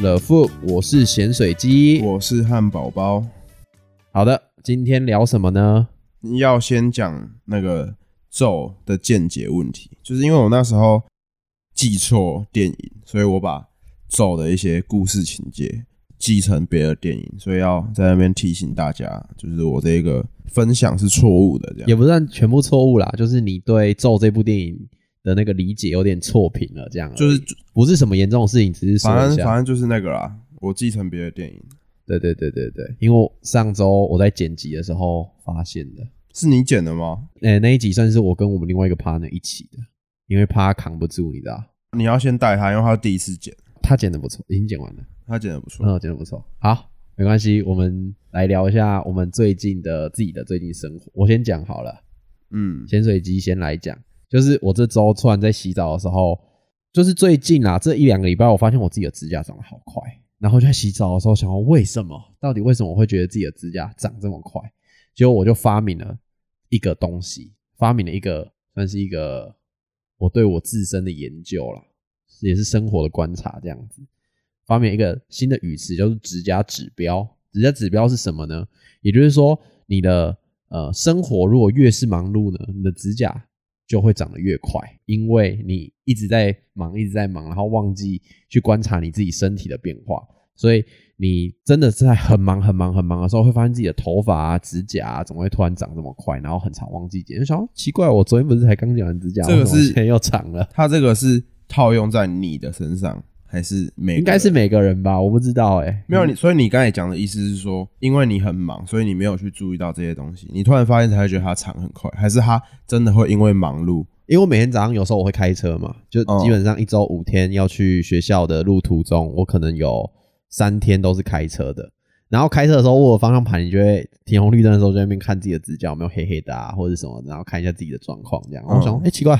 了富，我是咸水鸡。我是汉堡包。好的，今天聊什么呢？要先讲那个咒的见解问题，就是因为我那时候记错电影，所以我把咒的一些故事情节记成别的电影，所以要在那边提醒大家，就是我这个分享是错误的，这样也不算全部错误啦，就是你对咒这部电影的那个理解有点错评了，这样就是不是什么严重的事情，只是说反。正反正就是那个啦，我继承别的电影，对对对对对，因为我上周我在剪辑的时候发现的，是你剪的吗？诶、那一集算是我跟我们另外一个 partner 一起的，因为怕他扛不住，你知道，你要先带他，因为他第一次剪，他剪的不错，已经剪完了。他剪的不错。嗯，剪的不错。好，没关系，我们来聊一下我们最近的自己的最近生活。我先讲好了，嗯，潜水机先来讲，就是我这周突然在洗澡的时候，就是最近啊这一两个礼拜，我发现我自己的指甲长得好快，然后就在洗澡的时候想说，为什么？到底为什么我会觉得自己的指甲长这么快？结果我就发明了一个东西，发明了一个算是一个我对我自身的研究啦，也是生活的观察这样子。发明一个新的语词，叫做指甲指标。指甲指标是什么呢？也就是说，你的呃生活如果越是忙碌呢，你的指甲就会长得越快，因为你一直在忙，一直在忙，然后忘记去观察你自己身体的变化，所以你真的是在很忙、很忙、很忙的时候，会发现自己的头发啊、指甲啊，怎么会突然长这么快，然后很常忘记剪。就想奇怪，我昨天不是才刚剪完指甲，这个是又长了。它这个是套用在你的身上，还是每应该是每个人吧，我不知道哎、没有你，所以你刚才讲的意思是说，因为你很忙，所以你没有去注意到这些东西，你突然发现才会觉得它长很快，还是它真的会因为忙碌？因为我每天早上有时候我会开车嘛，就哦基本上一周五天要去学校的路途中，我可能有三天都是开车的。然后开车的时候握着方向盘，你就会停红绿灯的时候就在那边看自己的指甲有没有黑黑的啊，或者什么，然后看一下自己的状况这样。然后我想说，嗯哎、奇怪，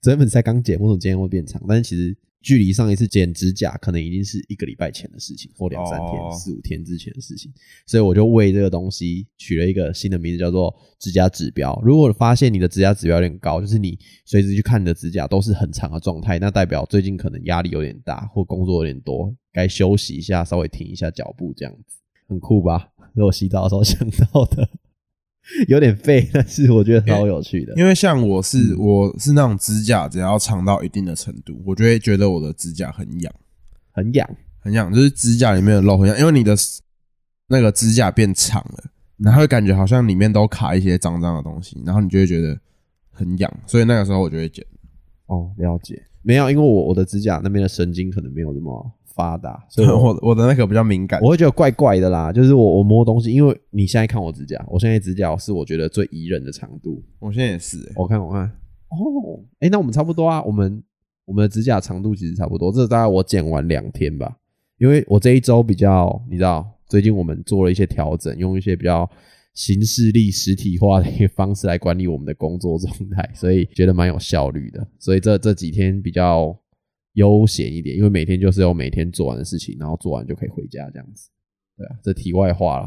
昨天本是才刚剪，为什么今天会变长？但是其实距离上一次剪指甲可能已经是一个礼拜前的事情，或两三天、哦四五天之前的事情。所以我就为这个东西取了一个新的名字，叫做指甲指标。如果发现你的指甲指标有点高，就是你随时去看你的指甲都是很长的状态，那代表最近可能压力有点大，或工作有点多，该休息一下，稍微停一下脚步，这样子很酷吧？是我洗澡的时候想到的，有点废，但是我觉得超有趣的。因为像我嗯是我是那种指甲只要长到一定的程度，我就会觉得我的指甲很痒，很痒，很痒，就是指甲里面的肉很痒，因为你的那个指甲变长了，然后会感觉好像里面都卡一些脏脏的东西，然后你就会觉得很痒，所以那个时候我就会剪。哦，了解。没有，因为我我的指甲那边的神经可能没有那么发达，所以我我我的那个比较敏感，我会觉得怪怪的啦。就是我我摸东西，因为你现在看我指甲，我现在指甲是我觉得最宜人的长度。我现在也是、欸，我看我看，哦，哎、那我们差不多啊。我们我们的指甲长度其实差不多，这大概我剪完两天吧。因为我这一周比较，你知道，最近我们做了一些调整，用一些比较形式力、实体化的一个方式来管理我们的工作状态，所以觉得蛮有效率的。所以这这几天比较悠闲一点，因为每天就是有每天做完的事情，然后做完就可以回家这样子。对啊，这题外话了。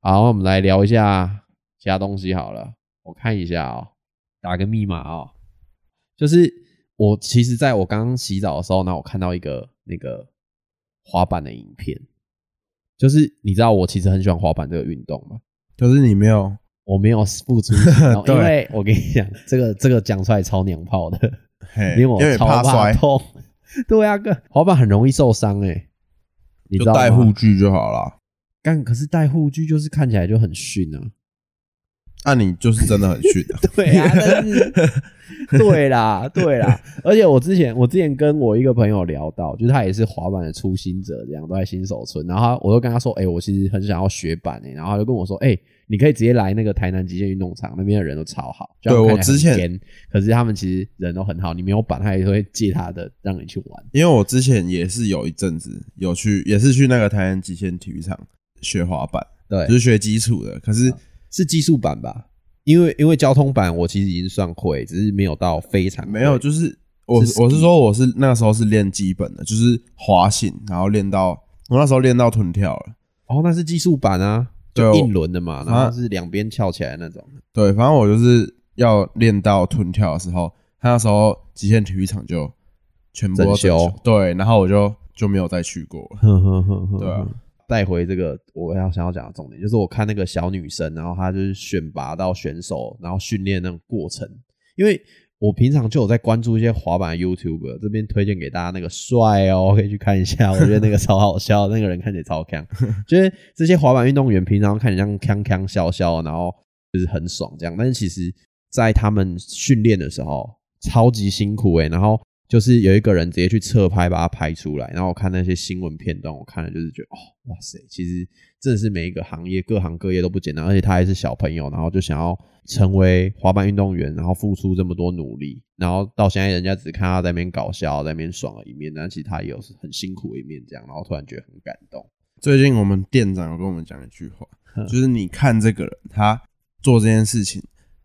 好，那我们来聊一下其他东西好了。我看一下哦，打个密码哦，就是我其实在我刚刚洗澡的时候呢，我看到一个那个滑板的影片，就是你知道我其实很喜欢滑板这个运动吗？可是你没有，我没有付出 因为我跟你讲，这个这个讲出来超娘炮的，因为我超怕摔，痛。对啊，个，滑板很容易受伤哎、你知就道吗戴护具就好了。干，可是戴护具就是看起来就很逊啊。那、你就是真的很逊啊！对啊，但是对啦，对啦，而且我之前我之前跟我一个朋友聊到，就是他也是滑板的初心者，这样都在新手村，然后他我就跟他说，哎、我其实很想要学板诶、然后他就跟我说，哎、你可以直接来那个台南极限运动场，那边的人都超好。就对我之前可是他们其实人都很好，你没有板，他也会借他的让你去玩。因为我之前也是有一阵子有去，也是去那个台南极限体育场学滑板，对就，是学基础的。可是是技术板吧？因为因为交通板我其实已经算会，只是没有到非常会没有，就是我是我是说我是那个时候是练基本的，就是滑行，然后练到我那时候练到臀跳了。哦，那是技术板啊，就硬轮的嘛，然啊后是两边翘起来那种。对，反正我就是要练到臀跳的时候，他那时候极限体育场就全部都整修对，然后我就就没有再去过了。哼哼哼哼对啊，带回这个我要想要讲的重点，就是我看那个小女生，然后她就是选拔到选手，然后训练那种过程，因为我平常就有在关注一些滑板 YouTube，这边推荐给大家那个帅哦，可以去看一下，我觉得那个超好笑，那个人看起来超强，就是这些滑板运动员平常看起来像康康笑笑，然后就是很爽这样，但是其实在他们训练的时候超级辛苦诶、然后就是有一个人直接去侧拍把它拍出来，然后我看那些新闻片段，我看了就是觉得哦，哇塞，其实真的是每一个行业各行各业都不简单，而且他还是小朋友，然后就想要成为滑板运动员，然后付出这么多努力，然后到现在人家只看他在那边搞笑，在那边爽的一面，但其实他也有很辛苦的一面，这样，然后突然觉得很感动。最近我们店长有跟我们讲一句话，嗯就是你看这个人，他做这件事情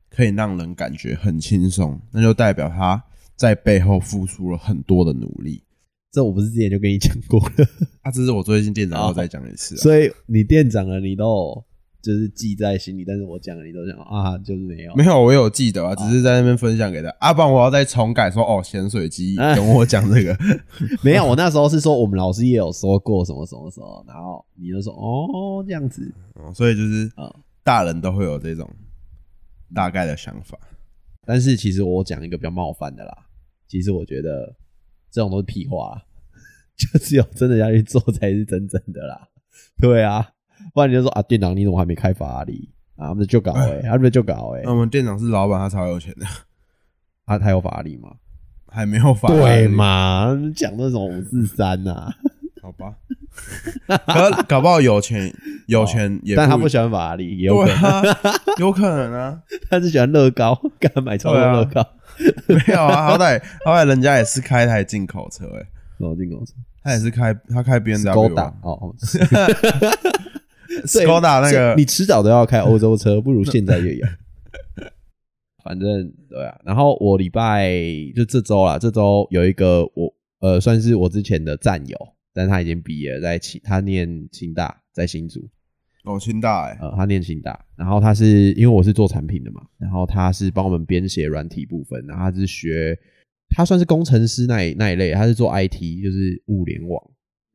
可以让人感觉很轻松，那就代表他在背后付出了很多的努力。这我不是之前就跟你讲过了，啊，这是我最近店长哦又再讲一次、啊。所以你店长了，你都就是记在心里，但是我讲了，你都想啊，就是没有，没有，我有记得啊，只是在那边分享给他。啊，不然我要再重改说哦，咸水鸡跟我讲这个。没有，我那时候是说我们老师也有说过什么什么什么，然后你就说哦这样子，哦所以就是啊大人都会有这种大概的想法。但是其实我讲一个比较冒犯的啦，其实我觉得这种都是屁话，就只有真的要去做才是真正的啦。对啊，不然你就说啊，店长你怎么还没开法拉利啊？他们就搞哎、他们就搞哎、那我们店长是老板，他超有钱的，啊，他有法拉利吗？还没有法拉利对利？嘛，讲那种五四三呐，好吧，可搞不好有钱，有钱也不但他不喜欢法拉利，也有可对能，啊，有可能啊，他是喜欢乐高，干买超多对啊乐高，没有啊，好歹好歹人家也是开台进口车，哎，然后进口车。他也是开他开 B W 哦哦，，Skoda 那个。你迟早都要开欧洲车，不如现在就有。反正对啊，然后我礼拜就这周啦，这周有一个我呃算是我之前的战友，但他已经毕业了，在清他念清大，在新竹，哦，清大哎，呃，他念清大，然后他是因为我是做产品的嘛，然后他是帮我们编写软体部分，然后他是学，他算是工程师那一那一类，他是做 IT，就是物联网，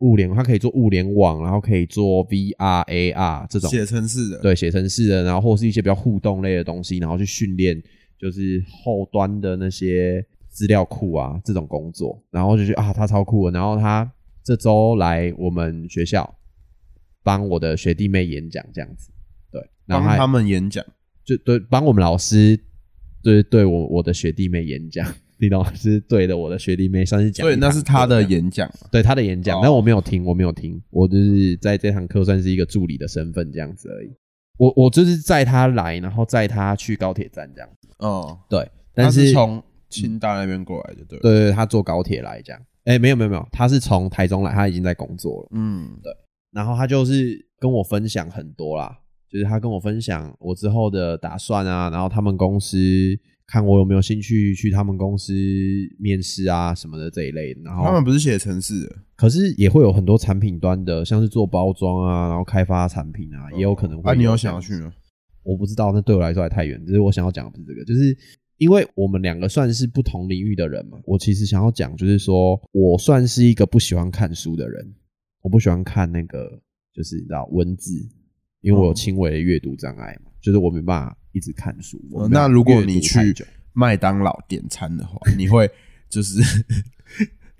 物联，他可以做物联网，然后可以做 VR、AR 这种写程式的，对写程式的，然后或是一些比较互动类的东西，然后去训练就是后端的那些资料库啊这种工作，然后就觉得啊他超酷的，然后他这周来我们学校帮我的学弟妹演讲这样子，对，然后他们演讲，就对帮我们老师对对我我的学弟妹演讲，李老师？对的，我的学弟妹算是讲一所以课这样，那是他的演讲嘛，对他的演讲，哦但我没有听，我没有听，我就是在这堂课算是一个助理的身份这样子而已。我我就是载他来，然后载他去高铁站这样子。哦，对，但他是是从清大那边过来的，对，对，对对，他坐高铁来这样。哎，没有没有没有，他是从台中来，他已经在工作了。嗯，对然后他就是跟我分享很多啦，就是他跟我分享我之后的打算啊，然后他们公司看我有没有兴趣去他们公司面试啊什么的这一类的。然后他们不是写城市的，可是也会有很多产品端的，像是做包装啊，然后开发产品啊，也有可能会。啊，你有想要去？吗？我不知道，那对我来说还太远。只是我想要讲的不是这个，就是因为我们两个算是不同领域的人嘛。我其实想要讲，就是说我算是一个不喜欢看书的人，我不喜欢看那个，就是你知道文字，因为我有轻微的阅读障碍嘛，就是我没办法一直看书。那如果你去麦当劳点餐的话，你会就是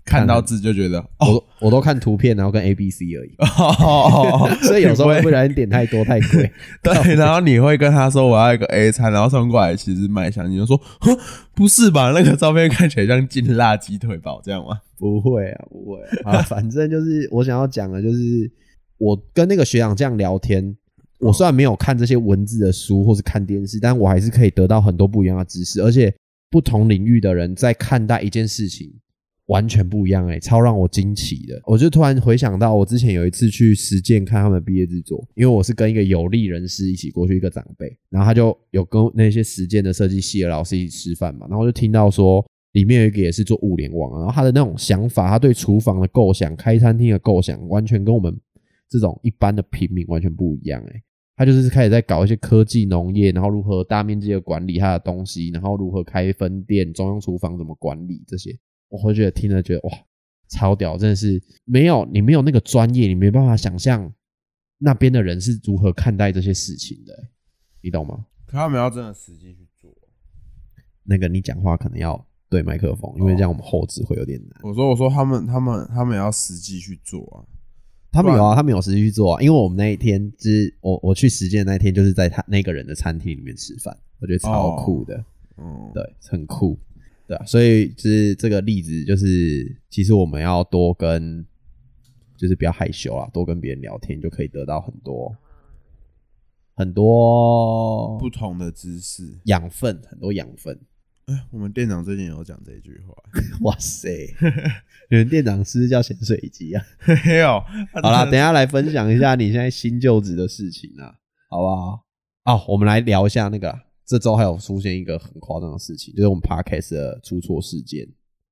看到字就觉得我我都看图片，然后跟 A B C 而已，哦 所以有时候会会不小心点太多太贵。对，然后你会跟他说我要一个 A 餐，然后送过来其实麦香，你就说哼不是吧？那个照片看起来像劲辣鸡腿堡这样吗？不会啊，不会啊，啊反正就是我想要讲的，就是我跟那个学长这样聊天，我虽然没有看这些文字的书或是看电视，但我还是可以得到很多不一样的知识，而且不同领域的人在看待一件事情完全不一样、欸，超让我惊奇的。我就突然回想到，我之前有一次去实践看他们毕业制作，因为我是跟一个有利人士一起过去，一个长辈，然后他就有跟那些实践的设计系的老师一起吃饭嘛，然后就听到说。里面有一个也是做物联网，然后他的那种想法，他对厨房的构想、开餐厅的构想，完全跟我们这种一般的平民完全不一样哎、他就是开始在搞一些科技农业，然后如何大面积的管理他的东西，然后如何开分店、中央厨房怎么管理这些，我会觉得听了觉得哇，超屌，真的是没有你没有那个专业，你没办法想象那边的人是如何看待这些事情的，你懂吗？可他们要真的实际去做。那个你讲话可能要对麦克风，因为这样我们后置会有点难。我说我说他们他们他们要实际去做啊。他们有啊，他们有实际去做啊。因为我们那一天就是我我去实践那一天，就是在他那个人的餐厅里面吃饭，我觉得超酷的。嗯，对，很酷，对啊。所以就是这个例子，就是其实我们要多跟，就是不要害羞啊，多跟别人聊天，就可以得到很多很多不同的知识养分，很多养分。哎，我们店长最近有讲这句话。哇塞，你们店长是叫潜水机啊？没有。好啦，等下来分享一下你现在新就职的事情啊，好不好？哦，我们来聊一下那个，这周还有出现一个很夸张的事情，就是我们 podcast 的出错事件。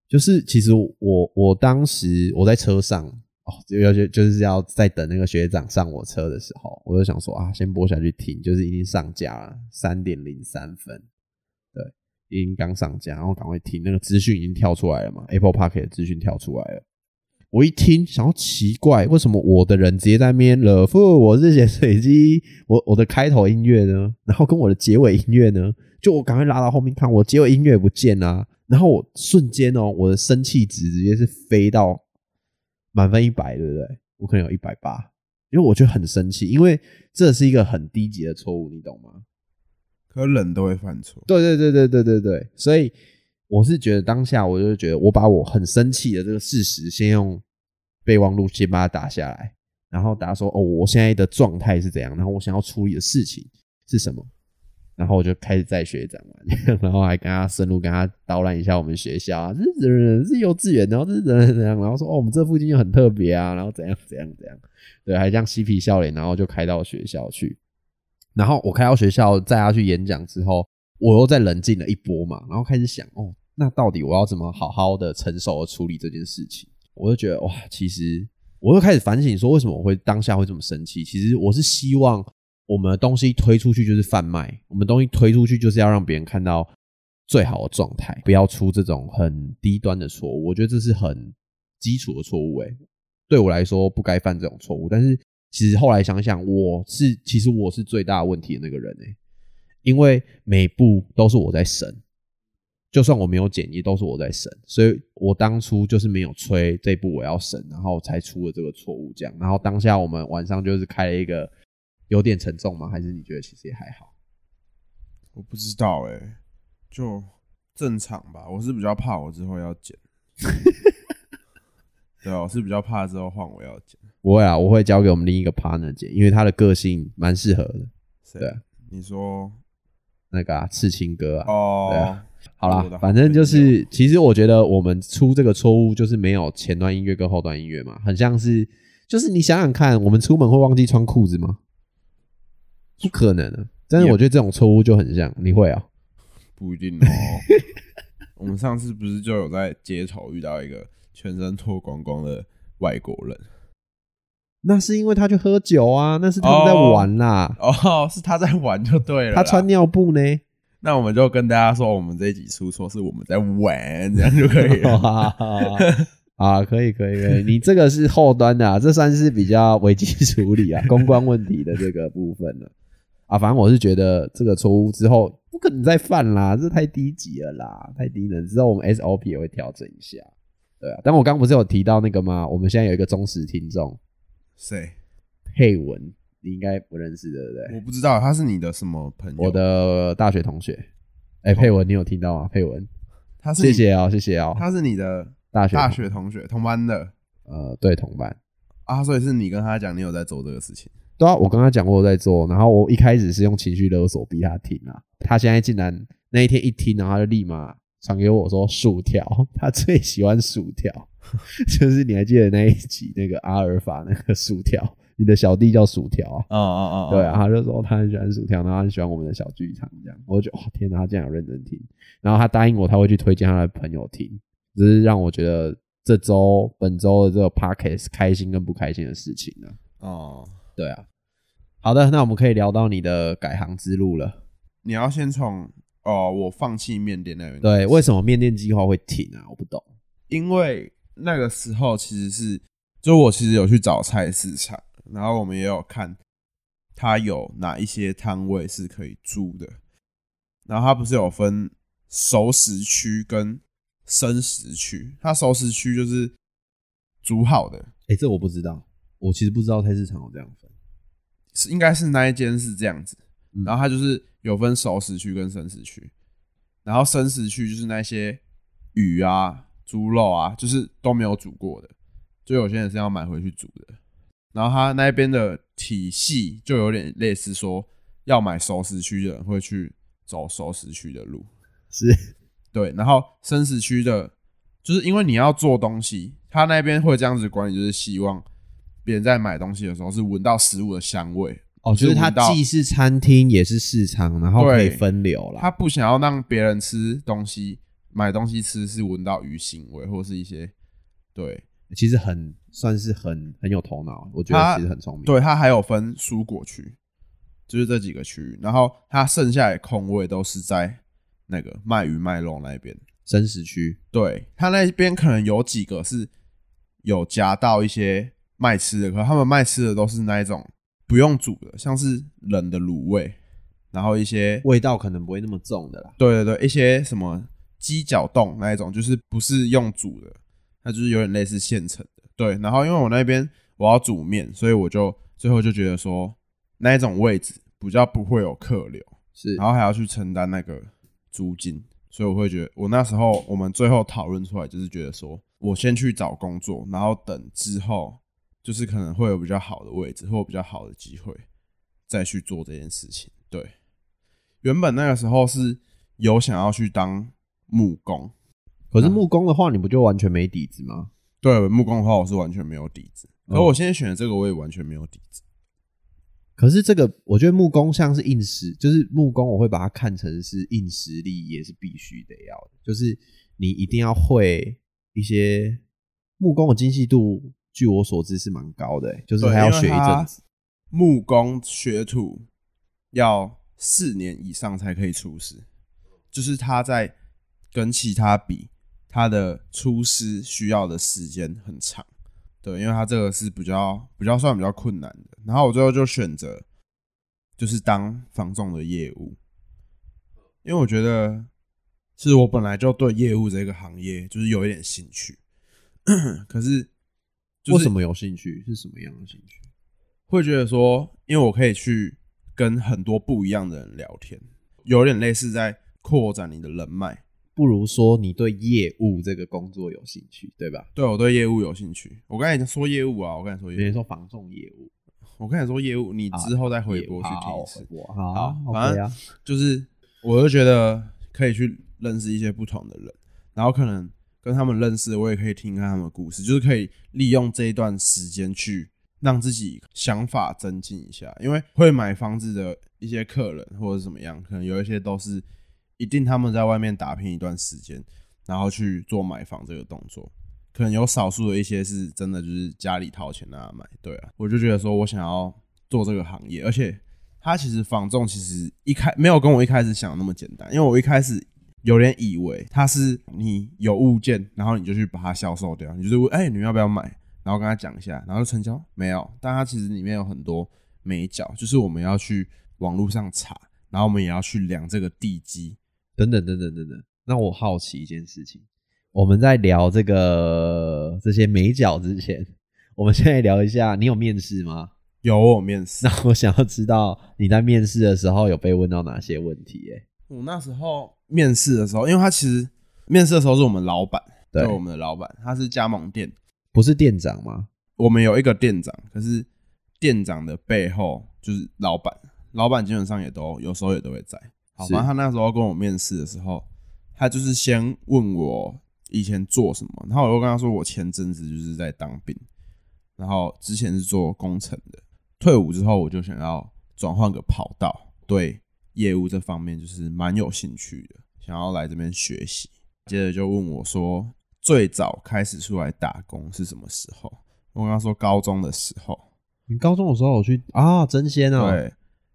就是其实我我当时我在车上哦，就就就是要在等那个学长上我车的时候，我就想说啊，先播下去听，就是已经上架了三点零三分。对已经刚上架，然后赶快听那个资讯已经跳出来了嘛？Apple Park 的资讯跳出来了。我一听，想要奇怪，为什么我的人直接在那边了？不，我是写水机，我我的开头音乐呢？然后跟我的结尾音乐呢？就我赶快拉到后面看，我结尾音乐不见啊！然后我瞬间哦，我的生气值直接是飞到满分一百，对不对？我可能有一百八，因为我就很生气，因为这是一个很低级的错误，你懂吗？可人都会犯错，对对对对对对对，所以我是觉得当下我就觉得我把我很生气的这个事实先用备忘录先把它打下来，然后打说哦我现在的状态是怎样，然后我想要处理的事情是什么，然后我就开始在学长嘛，然后还跟他深入跟他导览一下我们学校啊，这是是幼稚园，然后这是怎样怎样，然后说哦我们这附近就很特别啊，然后怎样怎样怎样，对，还这样嬉皮笑脸，然后就开到学校去。然后我开到学校载他去演讲之后，我又再冷静了一波嘛，然后开始想，哦，那到底我要怎么好好的成熟的处理这件事情？我就觉得哇，其实我又开始反省说，为什么我会当下会这么生气？其实我是希望我们的东西推出去就是贩卖，我们东西推出去就是要让别人看到最好的状态，不要出这种很低端的错误。我觉得这是很基础的错误，诶，对我来说不该犯这种错误，但是。其实后来想想，我是其实我是最大问题的那个人哎，因为每步都是我在审，就算我没有剪也都是我在审，所以我当初就是没有催这步我要审，然后才出了这个错误这样。然后当下我们晚上就是开了一个有点沉重吗？还是你觉得其实也还好？我不知道哎，就正常吧。我是比较怕我之后要剪，对啊，我是比较怕之后换我要剪。不会啊，我会交给我们另一个 partner 剪，因为他的个性蛮适合的。对，你说那个啊，刺青哥啊。哦。好啦，反正就是，其实我觉得我们出这个错误就是没有前端音乐跟后端音乐嘛，很像是，就是你想想看，我们出门会忘记穿裤子吗？不可能的。但是我觉得这种错误就很像，你会啊？不一定哦。我们上次不是就有在街头遇到一个全身脱光光的外国人？那是因为他去喝酒啊，那是他们在玩啦。哦，是他在玩就对了。他穿尿布呢？那我们就跟大家说，我们这一集出错是我们在玩，这样就可以了。啊，可以，可以，可以。你这个是后端的，这算是比较危机处理啊，公关问题的这个部分了。啊，反正我是觉得这个错误之后不可能再犯啦，这太低级了啦，太低能。之后我们 SOP 也会调整一下。对啊，但我刚不是有提到那个吗？我们现在有一个忠实听众。谁？佩文，你应该不认识对不对？我不知道他是你的什么朋友？我的大学同学。哎，佩文，你有听到吗？佩文，他是谢谢哦，谢谢哦。他是你的大学大学同学，同班的。呃，对，同班啊，所以是你跟他讲，你有在做这个事情？对啊，我跟他讲过我在做，然后我一开始是用情绪勒索逼他听啊，他现在竟然那一天一听，然后他就立马传给我说薯条，他最喜欢薯条。就是你还记得那一集那个阿尔法那个薯条，你的小弟叫薯条啊，哦哦哦，对啊，他就说他很喜欢薯条，然后很喜欢我们的小剧场这样，我就觉得哦天哪，他竟然有认真听，然后他答应我他会去推荐他的朋友听，只是让我觉得这周本周的这个 podcast 开心跟不开心的事情呢。哦，对啊，好的，那我们可以聊到你的改行之路了。你要先从哦，我放弃面店那边，对，为什么面店计划会停啊？我不懂，因为。那个时候其实是，就我其实有去找菜市场，然后我们也有看，它有哪一些摊位是可以租的，然后它不是有分熟食区跟生食区，它熟食区就是煮好的，哎、这我不知道，我其实不知道菜市场有这样分。是应该是那一间是这样子，嗯然后它就是有分熟食区跟生食区，然后生食区就是那些鱼啊、猪肉啊，就是都没有煮过的，就有些人是要买回去煮的。然后他那边的体系就有点类似说，要买熟食区的人会去走熟食区的路，是。对，然后生食区的，就是因为你要做东西，他那边会这样子管理，就是希望别人在买东西的时候是闻到食物的香味，哦，就是它既是餐厅也是市场，然后可以分流了。他不想要让别人吃东西、买东西吃是闻到鱼腥味，或是一些对其实很算是很很有头脑，我觉得其实很聪明。，对，它还有分蔬果区，就是这几个区域，然后它剩下的空位都是在那个卖鱼卖肉那边。生食区对，它那边可能有几个是有夹到一些卖吃的，可他们卖吃的都是那一种不用煮的，像是冷的卤味，然后一些味道可能不会那么重的啦。对对对，一些什么鸡脚冻那一种，就是不是用煮的，它就是有点类似现成的。对，然后因为我那边我要煮面，所以我就最后就觉得说那一种位置比较不会有客流，是，然后还要去承担那个租金，所以我会觉得我那时候我们最后讨论出来就是觉得说我先去找工作，然后等之后就是可能会有比较好的位置或比较好的机会再去做这件事情。对，原本那个时候是有想要去当木工，可是木工的话，你不就完全没底子吗？对木工的话我是完全没有底子，哦而我现在选的这个我也完全没有底子。可是这个，我觉得木工像是硬实，就是木工，我会把它看成是硬实力，也是必须得要的。就是你一定要会一些木工的精细度，据我所知是蛮高的、欸就是还要学一阵子。木工学徒要四年以上才可以出师，就是他在跟其他比，他的出师需要的时间很长。对，因为他这个是比较比较算比较困难的。然后我最后就选择就是当房仲的业务，因为我觉得其实我本来就对业务这个行业就是有一点兴趣，可是、就是、为什么有兴趣？是什么样的兴趣？会觉得说，因为我可以去跟很多不一样的人聊天，有点类似在扩展你的人脉。不如说你对业务这个工作有兴趣，对吧？对我对业务有兴趣，我刚才已经说业务啊，我刚才说业务，说防重业务，我刚才说业务，你之后再回播去听一次。我好好反正啊，就是我就觉得可以去认识一些不同的人，然后可能跟他们认识，我也可以听看他们的故事，就是可以利用这一段时间去让自己想法增进一下。因为会买房子的一些客人或者怎么样，可能有一些都是一定他们在外面打拼一段时间，然后去做买房这个动作。可能有少数的一些是真的就是家里掏钱让他买，对啊，我就觉得说我想要做这个行业，而且它其实房仲其实一开没有跟我一开始想的那么简单，因为我一开始有点以为它是你有物件，然后你就去把它销售掉，你就是问哎、你们要不要买，然后跟他讲一下，然后就成交没有，但它其实里面有很多美角，就是我们要去网络上查，然后我们也要去量这个地基，等等等等等等。那我好奇一件事情，我们在聊这个这些美角之前，我们现在聊一下，你有面试吗？有我有面试，那我想要知道你在面试的时候有被问到哪些问题、欸？我那时候面试的时候，因为他其实面试的时候是我们老板，对我们的老板，他是加盟店，不是店长吗？我们有一个店长，可是店长的背后就是老板，老板基本上也都有时候也都会在。好，是反正他那时候跟我面试的时候，他就是先问我以前做什么，然后我就跟他说我前阵子就是在当兵，然后之前是做工程的，退伍之后我就想要转换个跑道，对业务这方面就是蛮有兴趣的，想要来这边学习。接着就问我说，最早开始出来打工是什么时候？我跟他说高中的时候，你高中的时候我去啊？真仙哦，对，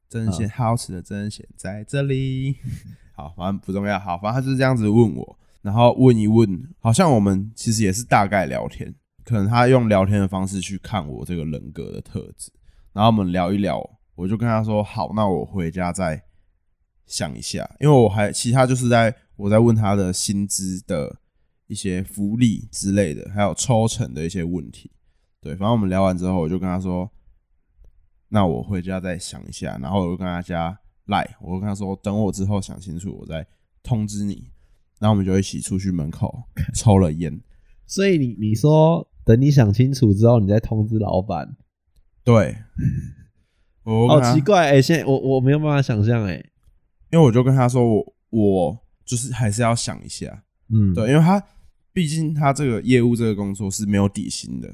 真鲜、好吃的真鲜在这里。好，反正不重要。好，反正他就是这样子问我，然后问一问，好像我们其实也是大概聊天，可能他用聊天的方式去看我这个人格的特质，然后我们聊一聊，我就跟他说好，那我回家再想一下，因为我还其他就是在我在问他的薪资的一些福利之类的，还有抽成的一些问题。对，反正我们聊完之后，我就跟他说，那我回家再想一下，然后我就跟他加赖，我就跟他说，等我之后想清楚，我再通知你。然后我们就一起出去门口 抽了烟。所以你你说等你想清楚之后，你再通知老板。对，我好跟他奇怪哎、现在我我没有办法想象哎、因为我就跟他说，我我就是还是要想一下，嗯，对，因为他毕竟他这个业务这个工作是没有底薪的，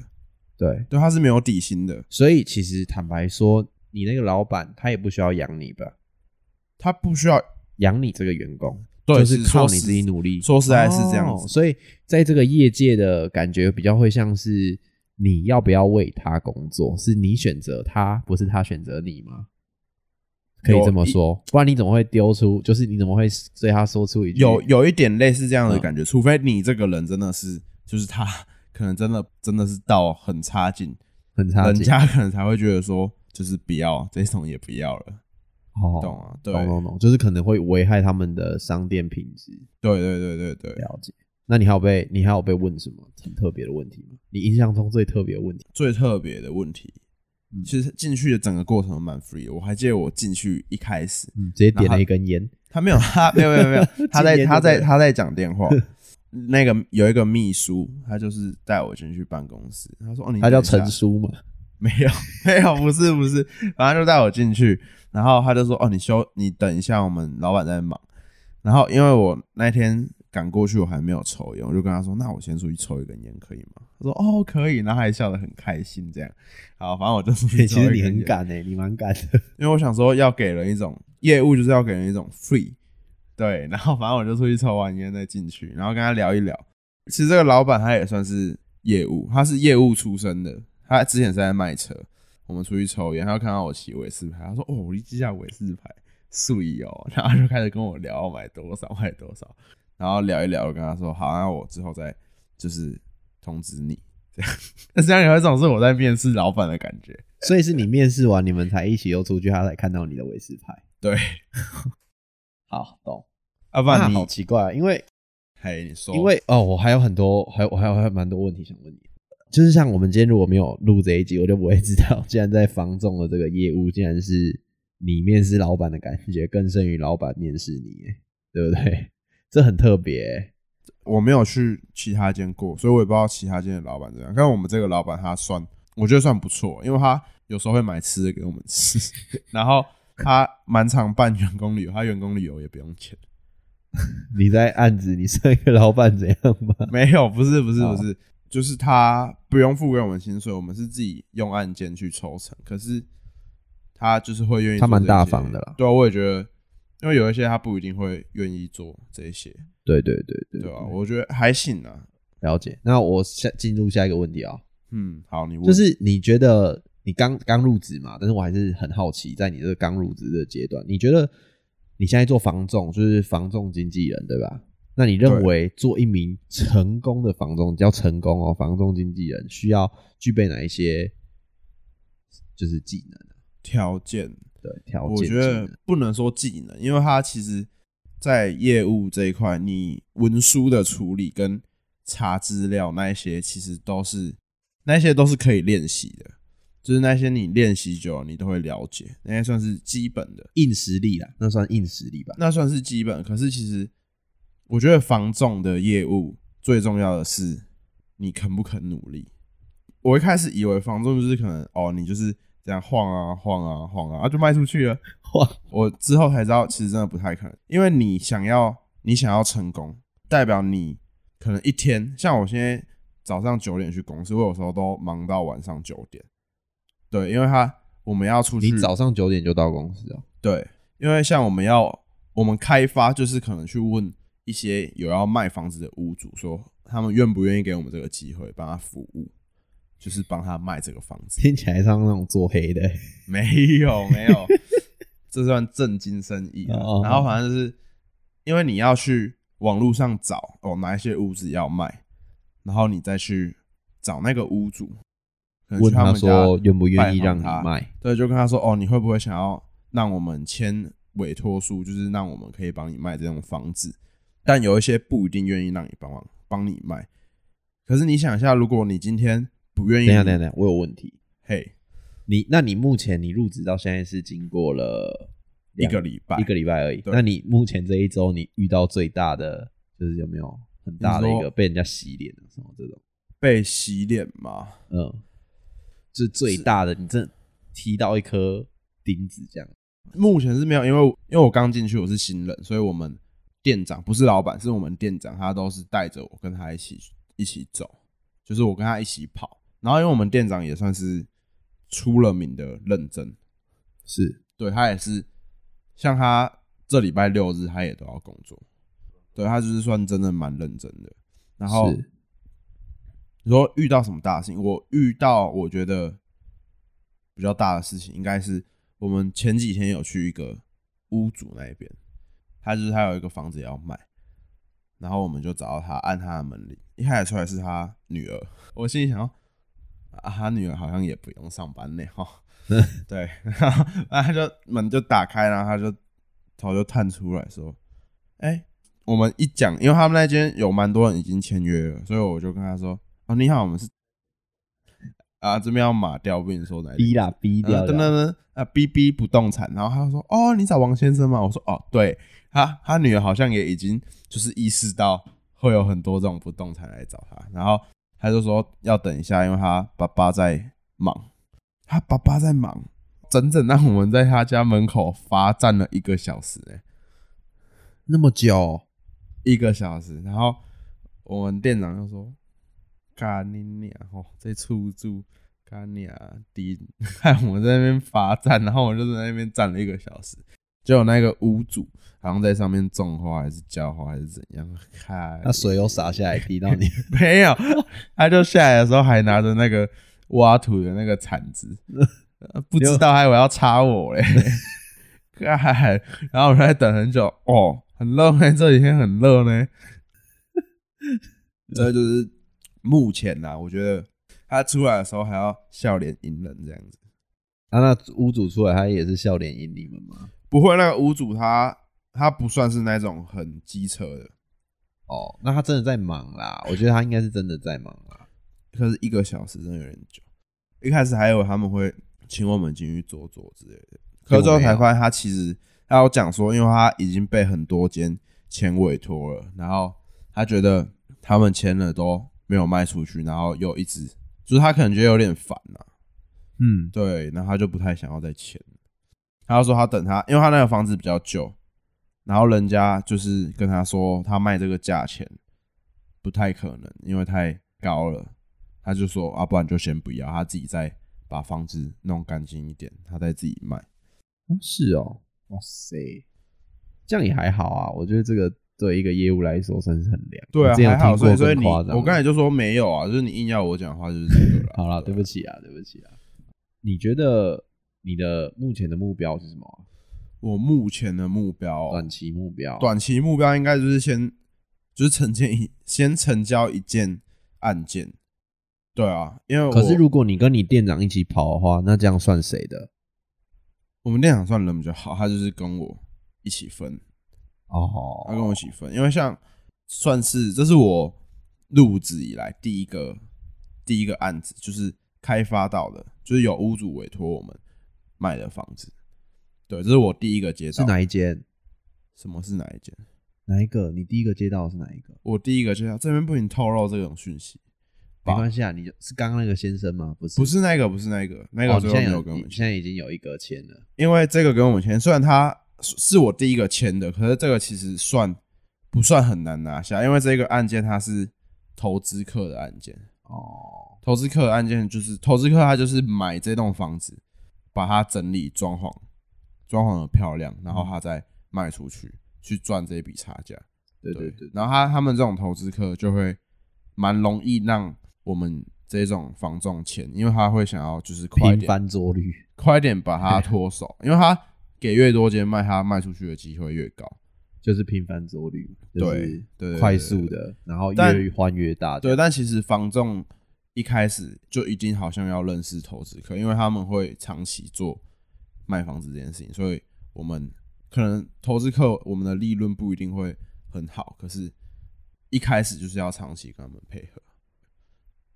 对，对，他是没有底薪的，所以其实坦白说，你那个老板他也不需要养你吧？他不需要，养你这个员工，对就是靠你自己努力。说实在是这样子哦所以在这个业界的感觉比较会像是你要不要为他工作，是你选择他，不是他选择你吗？可以有这么说，不然你怎么会丢出？就是你怎么会对他说出一句有有一点类似这样的嗯感觉，除非你这个人真的是，就是他可能真的真的是到很差劲，很差劲？人家可能才会觉得说，就是不要这种也不要了，哦懂啊？对，懂懂懂，就是可能会危害他们的商店品质。对对对对对，了解。那你还有被你还有被问什么很特别的问题吗？你印象中最特别的问题？最特别的问题，嗯其实进去的整个过程蛮 free 的。我还记得我进去一开始，嗯，直接点了一根烟。他没有，他没有没有没有，他在他在他在讲电话。那个有一个秘书，他就是带我进去办公室。他说：“哦，你他叫陈叔嘛？没有 没有，不是不是，反正就带我进去，然后他就说：“哦，你休，你等一下，我们老板在忙。”然后因为我那天赶过去，我还没有抽烟，我就跟他说：“那我先出去抽一根烟，可以吗？”他说：“哦，可以。”然后还笑得很开心，这样。好，反正我就其实你很敢诶、你蛮敢的。因为我想说要给人一种业务，就是要给人一种 free。对，然后反正我就出去抽完烟再进去，然后跟他聊一聊。其实这个老板他也算是业务，他是业务出身的，他之前是在卖车。我们出去抽烟，他就看到我骑伟士牌，他说：“哦，我一记下伟士牌，素意哦。”然后就开始跟我聊买多少买多少，然后聊一聊，我跟他说：“好，那我之后再就是通知你。”这样，那这样有一种是我在面试老板的感觉。所以是你面试完，你们才一起又出去，他才看到你的韦斯牌。对，好，懂。要不然你那好，奇怪，因为嘿，你说，因为哦，我还有很多，还有我还有还有蛮多问题想问你。就是像我们今天如果没有录这一集，我就不会知道，竟然在房仲的这个业务，竟然是你面试老板的感觉更胜于老板面试你，对不对？这很特别耶。我没有去其他间过，所以我也不知道其他间的老板怎样。但我们这个老板他算，我觉得算不错，因为他有时候会买吃的给我们吃，然后他蛮常办员工旅游，他员工旅游也不用钱。你在暗指你上一个老板怎样吗？没有，不是，不是，哦不是，就是他不用付给我们薪水，我们是自己用案件去抽成。可是他就是会愿意，他蛮大方的啦对啊，我也觉得，因为有一些他不一定会愿意做这些，对对对对对啊、我觉得还行啊。了解。那我下进入下一个问题啊、嗯，好，你问就是你觉得你刚刚入职嘛，但是我还是很好奇，在你这个刚入职的阶段，你觉得你现在做房仲，就是房仲经纪人，对吧？那你认对为做一名成功的房仲，叫成功哦，房仲经纪人需要具备哪一些就是技能啊？条件，对，条件。我觉得不能说技能，因为它其实，在业务这一块，你文书的处理跟查资料那一些，其实都是那些都是可以练习的，就是那些你练习久了，你都会了解，那些算是基本的，硬实力啦，那算硬实力吧？那算是基本。可是其实，我觉得房仲的业务最重要的是你肯不肯努力。我一开始以为房仲就是可能哦，你就是这样晃啊晃啊晃啊，啊就卖出去了。哇，我之后才知道，其实真的不太可能，因为你想要你想要成功，代表你可能一天，像我现在早上九点去公司，我有时候都忙到晚上九点。对，因为他我们要出去，你早上九点就到公司啊？对，因为像我们要我们开发，就是可能去问一些有要卖房子的屋主，说他们愿不愿意给我们这个机会帮他服务，就是帮他卖这个房子。听起来像那种做黑的。没有没有，这算正经生意。然后反正就是因为你要去网络上找哦哪一些屋子要卖，然后你再去找那个屋主，问他们说愿不愿意让你卖？对，就跟他说哦，你会不会想要让我们签委托书，就是让我们可以帮你卖这种房子？但有一些不一定愿意让你帮忙帮你卖。可是你想一下，如果你今天不愿意，等一下等一下，等下我有问题。嘿，你那你目前你入职到现在是经过了一个礼拜，一个礼拜而已。那你目前这一周你遇到最大的就是有没有很大的一个被人家洗脸的什么这种？被洗脸吗？嗯，是最大的，你真的踢到一颗钉子这样。目前是没有，因为因为我刚进去，我是新人，所以我们店长不是老板，是我们店长，他都是带着我跟他一起一起走，就是我跟他一起跑。然后因为我们店长也算是出了名的认真，是对他也是，像他这礼拜六日他也都要工作，对他就是算真的蛮认真的。然后是你说遇到什么大事情？我遇到我觉得比较大的事情，应该是我们前几天有去一个屋主那边，他就是他有一个房子要卖，然后我们就找到他，按他的门铃，一开始出来是他女儿，我心里想说啊，他女儿好像也不用上班呢，哈，对，然后然后他就门就打开，然后他就头就探出来说，哎、我们一讲，因为他们那间有蛮多人已经签约了，所以我就跟他说：“哦，你好，我们是啊，这边要马掉，不跟你说哪里逼啦逼掉等的，等等啊，B B 不动产。”然后他就说：“哦，你找王先生吗？”我说：“哦，对。”他他女儿好像也已经就是意识到会有很多这种不动产来找他，然后他就说要等一下，因为他爸爸在忙，他爸爸在忙，整整让我们在他家门口罚站了一个小时、欸，那么久，一个小时，然后我们店长就说：“干你娘！哦，在出租干你啊！低 害我们在那边罚站，然后我就在那边站了一个小时。就有那个屋主好像在上面种花还是浇花还是怎样，看那水又洒下来滴到你，没有，他就下来的时候还拿着那个挖土的那个铲子，呃不知道还以为要插我嘞。看，然后我在等很久，哦，很热呢，这几天很热呢。这就是目前呐、我觉得他出来的时候还要笑脸迎人这样子。啊，那屋主出来他也是笑脸迎你们吗？不会，那个屋主他他不算是那种很机车的，哦，那他真的在忙啦，我觉得他应该是真的在忙啦。可是一个小时真的有点久。一开始还以为他们会请我们进去坐坐之类的，可是最后才发现他其实他有讲说，因为他已经被很多间签委托了，然后他觉得他们签了都没有卖出去，然后又一直就是他可能觉得有点烦呐、嗯，对，然后他就不太想要再签。他就说他等他，因为他那个房子比较旧，然后人家就是跟他说他卖这个价钱不太可能，因为太高了。他就说啊，不然就先不要，他自己再把房子弄干净一点，他再自己卖。哦是哦，哇塞，这样也还好啊，我觉得这个对一个业务来说算是很凉。对啊还好，所以所以你我刚才就说没有啊，就是你硬要我讲的话就是这个了。好了，对不起啊，对不起啊。你觉得你的目前的目标是什么啊？我目前的目标哦、短期目标？短期目标应该就是先就是成建一先成交一件案件。对啊，因为可是如果你跟你店长一起跑的话，那这样算谁的？我们店长算人比较好，他就是跟我一起分，哦，他跟我一起分，因为像算是这是我入职以来第一个第一个案子，就是开发到的，就是有屋主委托我们卖的房子。对，这是我第一个接到。是哪一间？什么是哪一间？哪一个？你第一个接到的是哪一个？我第一个接到，这边不行透露这种讯息。没关系啊，你是刚刚那个先生吗？不是，不是那个，不是那个，那哦，个最后你现在有，没有跟我们现在已经有一个签了。因为这个跟我们签，虽然他是是我第一个签的，可是这个其实算不算很难拿下？因为这个案件它是投资客的案件，哦，投资客的案件就是投资客他就是买这栋房子，把它整理装潢，装潢的漂亮，然后他再卖出去，去赚这一笔差价。对对对，然后他他们这种投资客就会蛮容易让我们这种房仲签，因为他会想要就是快点翻桌率。快点把它脱手，因为他给越多间卖，它卖出去的机会越高。就是频繁走率，就是对对对快速的，然后但越换越大。对，，但其实房仲一开始就已经好像要认识投资客，因为他们会长期做卖房子这件事情，所以我们可能投资客我们的利润不一定会很好，可是一开始就是要长期跟他们配合。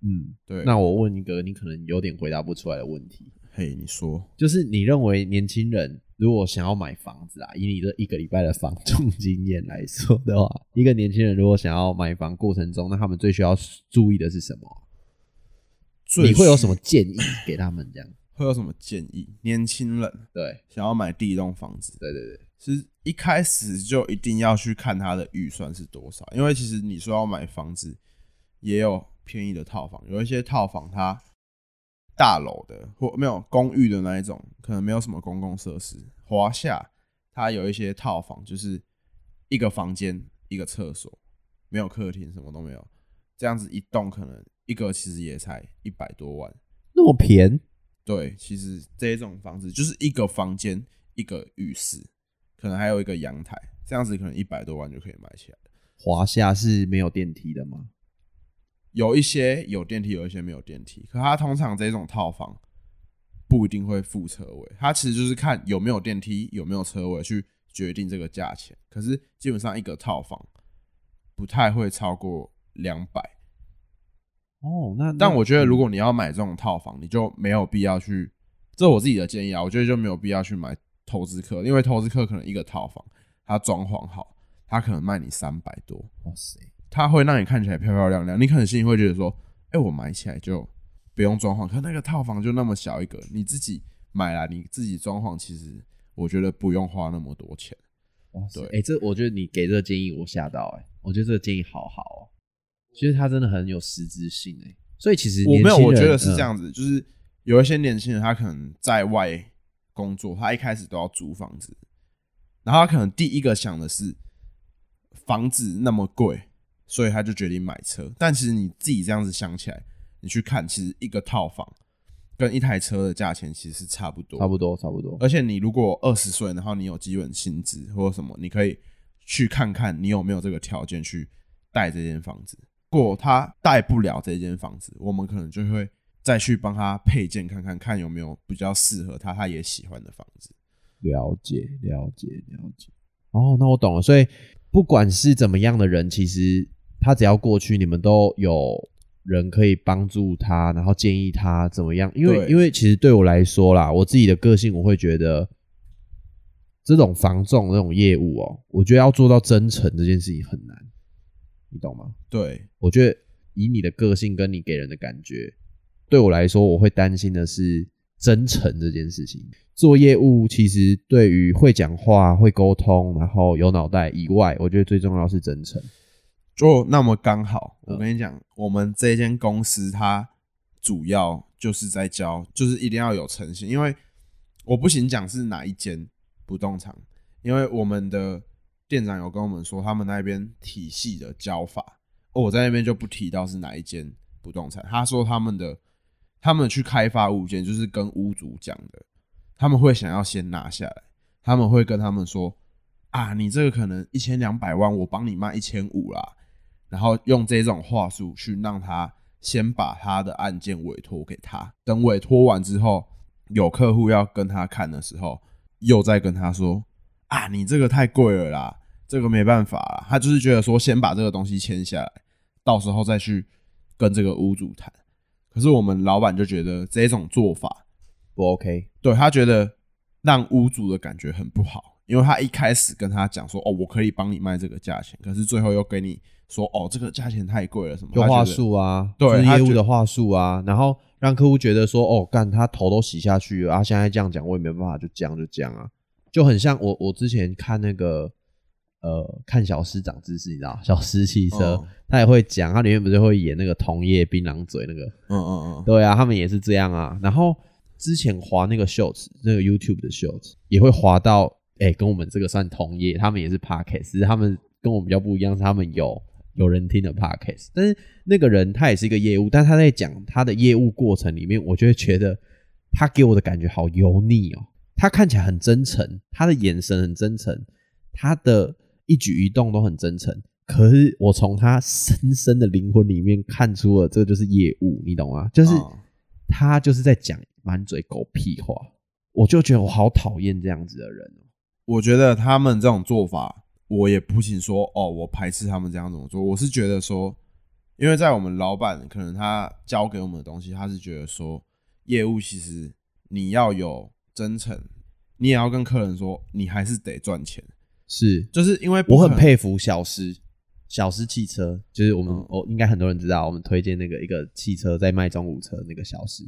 嗯，对，那我问一个你可能有点回答不出来的问题，嘿，你说，就是你认为年轻人如果想要买房子啊，以你这一个礼拜的房仲经验来说的话，一个年轻人如果想要买房过程中，那他们最需要注意的是什么？最你会有什需么建议给他们？这样 会有什么建议？年轻人对想要买第一栋房子，对对对，是一开始就一定要去看他的预算是多少，因为其实你说要买房子，也有便宜的套房，有一些套房它大楼的或没有公寓的那一种，可能没有什么公共设施。华夏它有一些套房，就是一个房间一个厕所，没有客厅，什么都没有，这样子一栋可能一个其实也才一百多万。那么便对，其实这一种房子就是一个房间一个浴室，可能还有一个阳台，这样子可能一百多万就可以买起来了。华夏是没有电梯的吗？有一些有电梯，有一些没有电梯。可它通常这种套房不一定会附车位，它其实就是看有没有电梯、有没有车位去决定这个价钱。可是基本上一个套房不太会超过两百。哦，那但我觉得，如果果你要买这种套房，你就没有必要去，这我自己的建议啊。我觉得就没有必要去买投资客，因为投资客可能一个套房，它装潢好，它可能卖你三百多，哇塞，它会让你看起来漂漂亮亮，你可能心里会觉得说，哎、我买起来就不用装潢，可那个套房就那么小一个，你自己买来你自己装潢，其实我觉得不用花那么多钱。哇，对。哎、这我觉得你给这个建议我吓到哎、我觉得这个建议好好哦，其实它真的很有实质性哎、所以其实我没有，我觉得是这，嗯样子，就是有一些年轻人他可能在外工作，他一开始都要租房子，然后他可能第一个想的是房子那么贵，所以他就决定买车。但其实你自己这样子想起来，你去看，其实一个套房跟一台车的价钱其实是差不多，差不。多差不多，而且你如果二十岁，然后你有基本薪资或者什么，你可以去看看你有没有这个条件去贷这间房子。如果他贷不了这间房子，我们可能就会再去帮他配件看看，看有没有比较适合他，他也喜欢的房子。了解了解了解。哦，那我懂了。所以不管是怎么样的人，其实他只要过去，你们都有人可以帮助他，然后建议他怎么样。因为对因为其实对我来说啦，我自己的个性，我会觉得这种防重这种业务哦，我觉得要做到真诚这件事情很难，你懂吗？对，我觉得以你的个性跟你给人的感觉，对我来说，我会担心的是真诚这件事情。做业务其实对于会讲话、会沟通，然后有脑袋以外，我觉得最重要是真诚。就那么刚好，嗯。我跟你讲，我们这间公司它主要就是在教，就是一定要有诚信，因为我不行讲是哪一间不动产，因为我们的店长有跟我们说，他们那边体系的教法，哦我在那边就不提到是哪一间不动产，他说他们的他们去开发物件，就是跟屋主讲的，他们会想要先拿下来，他们会跟他们说啊，你这个可能一千两百万，我帮你卖一千五啦，然后用这种话术去让他先把他的案件委托给他，等委托完之后，有客户要跟他看的时候，又再跟他说啊，你这个太贵了啦，这个没办法啦。他就是觉得说，先把这个东西签下来，到时候再去跟这个屋主谈。可是我们老板就觉得这种做法不 OK？对他觉得让屋主的感觉很不好，因为他一开始跟他讲说，哦，我可以帮你卖这个价钱，可是最后又给你说，哦，这个价钱太贵了，什么。就话术啊，对业务的话术啊，然后让客户觉得说，哦，干他头都洗下去了啊，现在这样讲我也没办法，就这样就这样啊，就很像我我之前看那个呃看小师长知识，你知道小师汽车，嗯他也会讲，他里面不是会演那个同业槟榔嘴那个，嗯嗯嗯，对啊，他们也是这样啊。然后之前滑那个 shorts，那个 YouTube 的 shorts 也会滑到，哎、跟我们这个算同业，他们也是 podcast，只是他们跟我们比较不一样，是他们有有人听的 podcast。但是那个人他也是一个业务，但他在讲他的业务过程里面，我就会觉得他给我的感觉好油腻哦。他看起来很真诚，他的眼神很真诚，他的一举一动都很真诚。可是我从他深深的灵魂里面看出了，这就是业务，你懂吗？就是哦他就是在讲满嘴狗屁话，我就觉得我好讨厌这样子的人哦。我觉得他们这种做法，我也不仅说哦，我排斥他们这样怎么做，我是觉得说，因为在我们老板可能他教给我们的东西，他是觉得说，业务其实你要有真诚，你也要跟客人说，你还是得赚钱，是。就是因为我很佩服小狮，小狮汽车，就是我们嗯哦，应该很多人知道，我们推荐那个一个汽车在卖中古车那个小狮，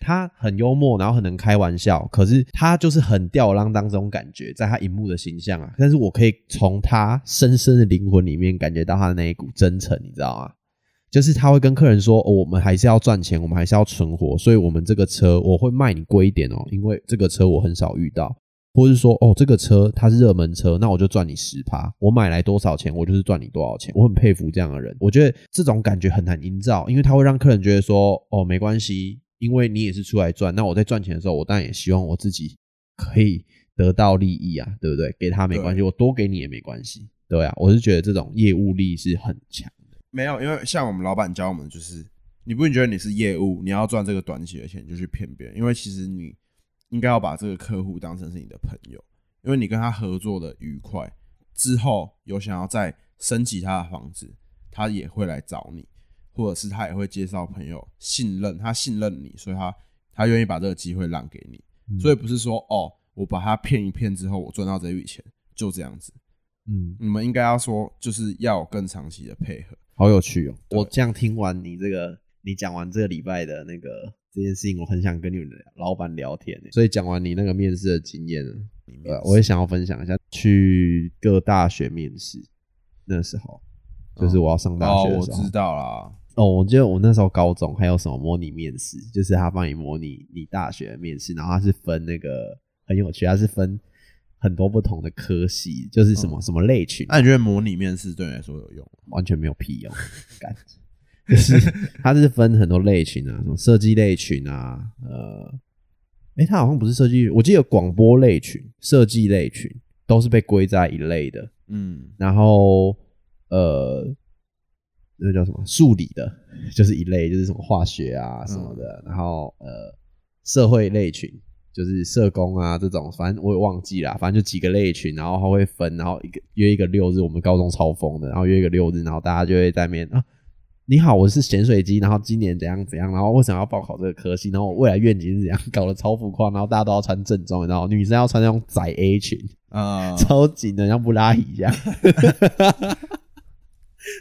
他很幽默，然后很能开玩笑，可是他就是很吊儿郎当这种感觉，在他荧幕的形象啊，但是我可以从他深深的灵魂里面感觉到他的那一股真诚，你知道吗？就是他会跟客人说、哦，我们还是要赚钱，我们还是要存活，所以我们这个车我会卖你贵一点哦，因为这个车我很少遇到。或是说，哦，这个车它是热门车，那我就赚你十趴，我买来多少钱，我就是赚你多少钱。我很佩服这样的人，我觉得这种感觉很难营造，因为他会让客人觉得说，哦，没关系，因为你也是出来赚，那我在赚钱的时候，我当然也希望我自己可以得到利益啊，对不对？给他没关系，我多给你也没关系，对啊，我是觉得这种业务力是很强的。没有，因为像我们老板教我们，就是你不觉得你是业务，你要赚这个短期的钱，你就去骗别人，因为其实你应该要把这个客户当成是你的朋友，因为你跟他合作的愉快之后，有想要再升级他的房子，他也会来找你，或者是他也会介绍朋友，信任他信任你，所以他他愿意把这个机会让给你，嗯所以不是说哦，我把他骗一骗之后，我赚到这笔钱就这样子，嗯，你们应该要说就是要更长期的配合。好有趣哦！我这样听完你这个，你讲完这个礼拜的那个这件事情，我很想跟你们的老板聊天耶。所以讲完你那个面试的经验呢，呃，我也想要分享一下去各大学面试那时候，就是我要上大哦学，的时候。我知道啦。哦，我记得我那时候高中还有什么模拟面试，就是他帮你模拟你大学的面试，然后他是分那个很有趣，他是分很多不同的科系，就是什么、什么类群，那你觉得模拟面试对你来说有用吗？完全没有屁用，干，就是它是分很多类群啊，什么设计类群啊，呃，诶、它好像不是设计，我记得广播类群、设计类群都是被归在一类的，嗯，然后呃，那叫什么数理的，就是一类，就是什么化学啊什么的，然后呃，社会类群。就是社工啊这种，反正我也忘记了，反正就几个类群，然后他会分，然后一个约一个六日，我们高中超疯的，然后约一个六日，然后大家就会在面啊，你好，我是咸水鸡，然后今年怎样怎样，然后为什么要报考这个科系，然后我未来愿景是怎样，搞得超浮夸，然后大家都要穿正装，然后女生要穿那种窄 A 裙，啊，超紧的，像布拉提一样。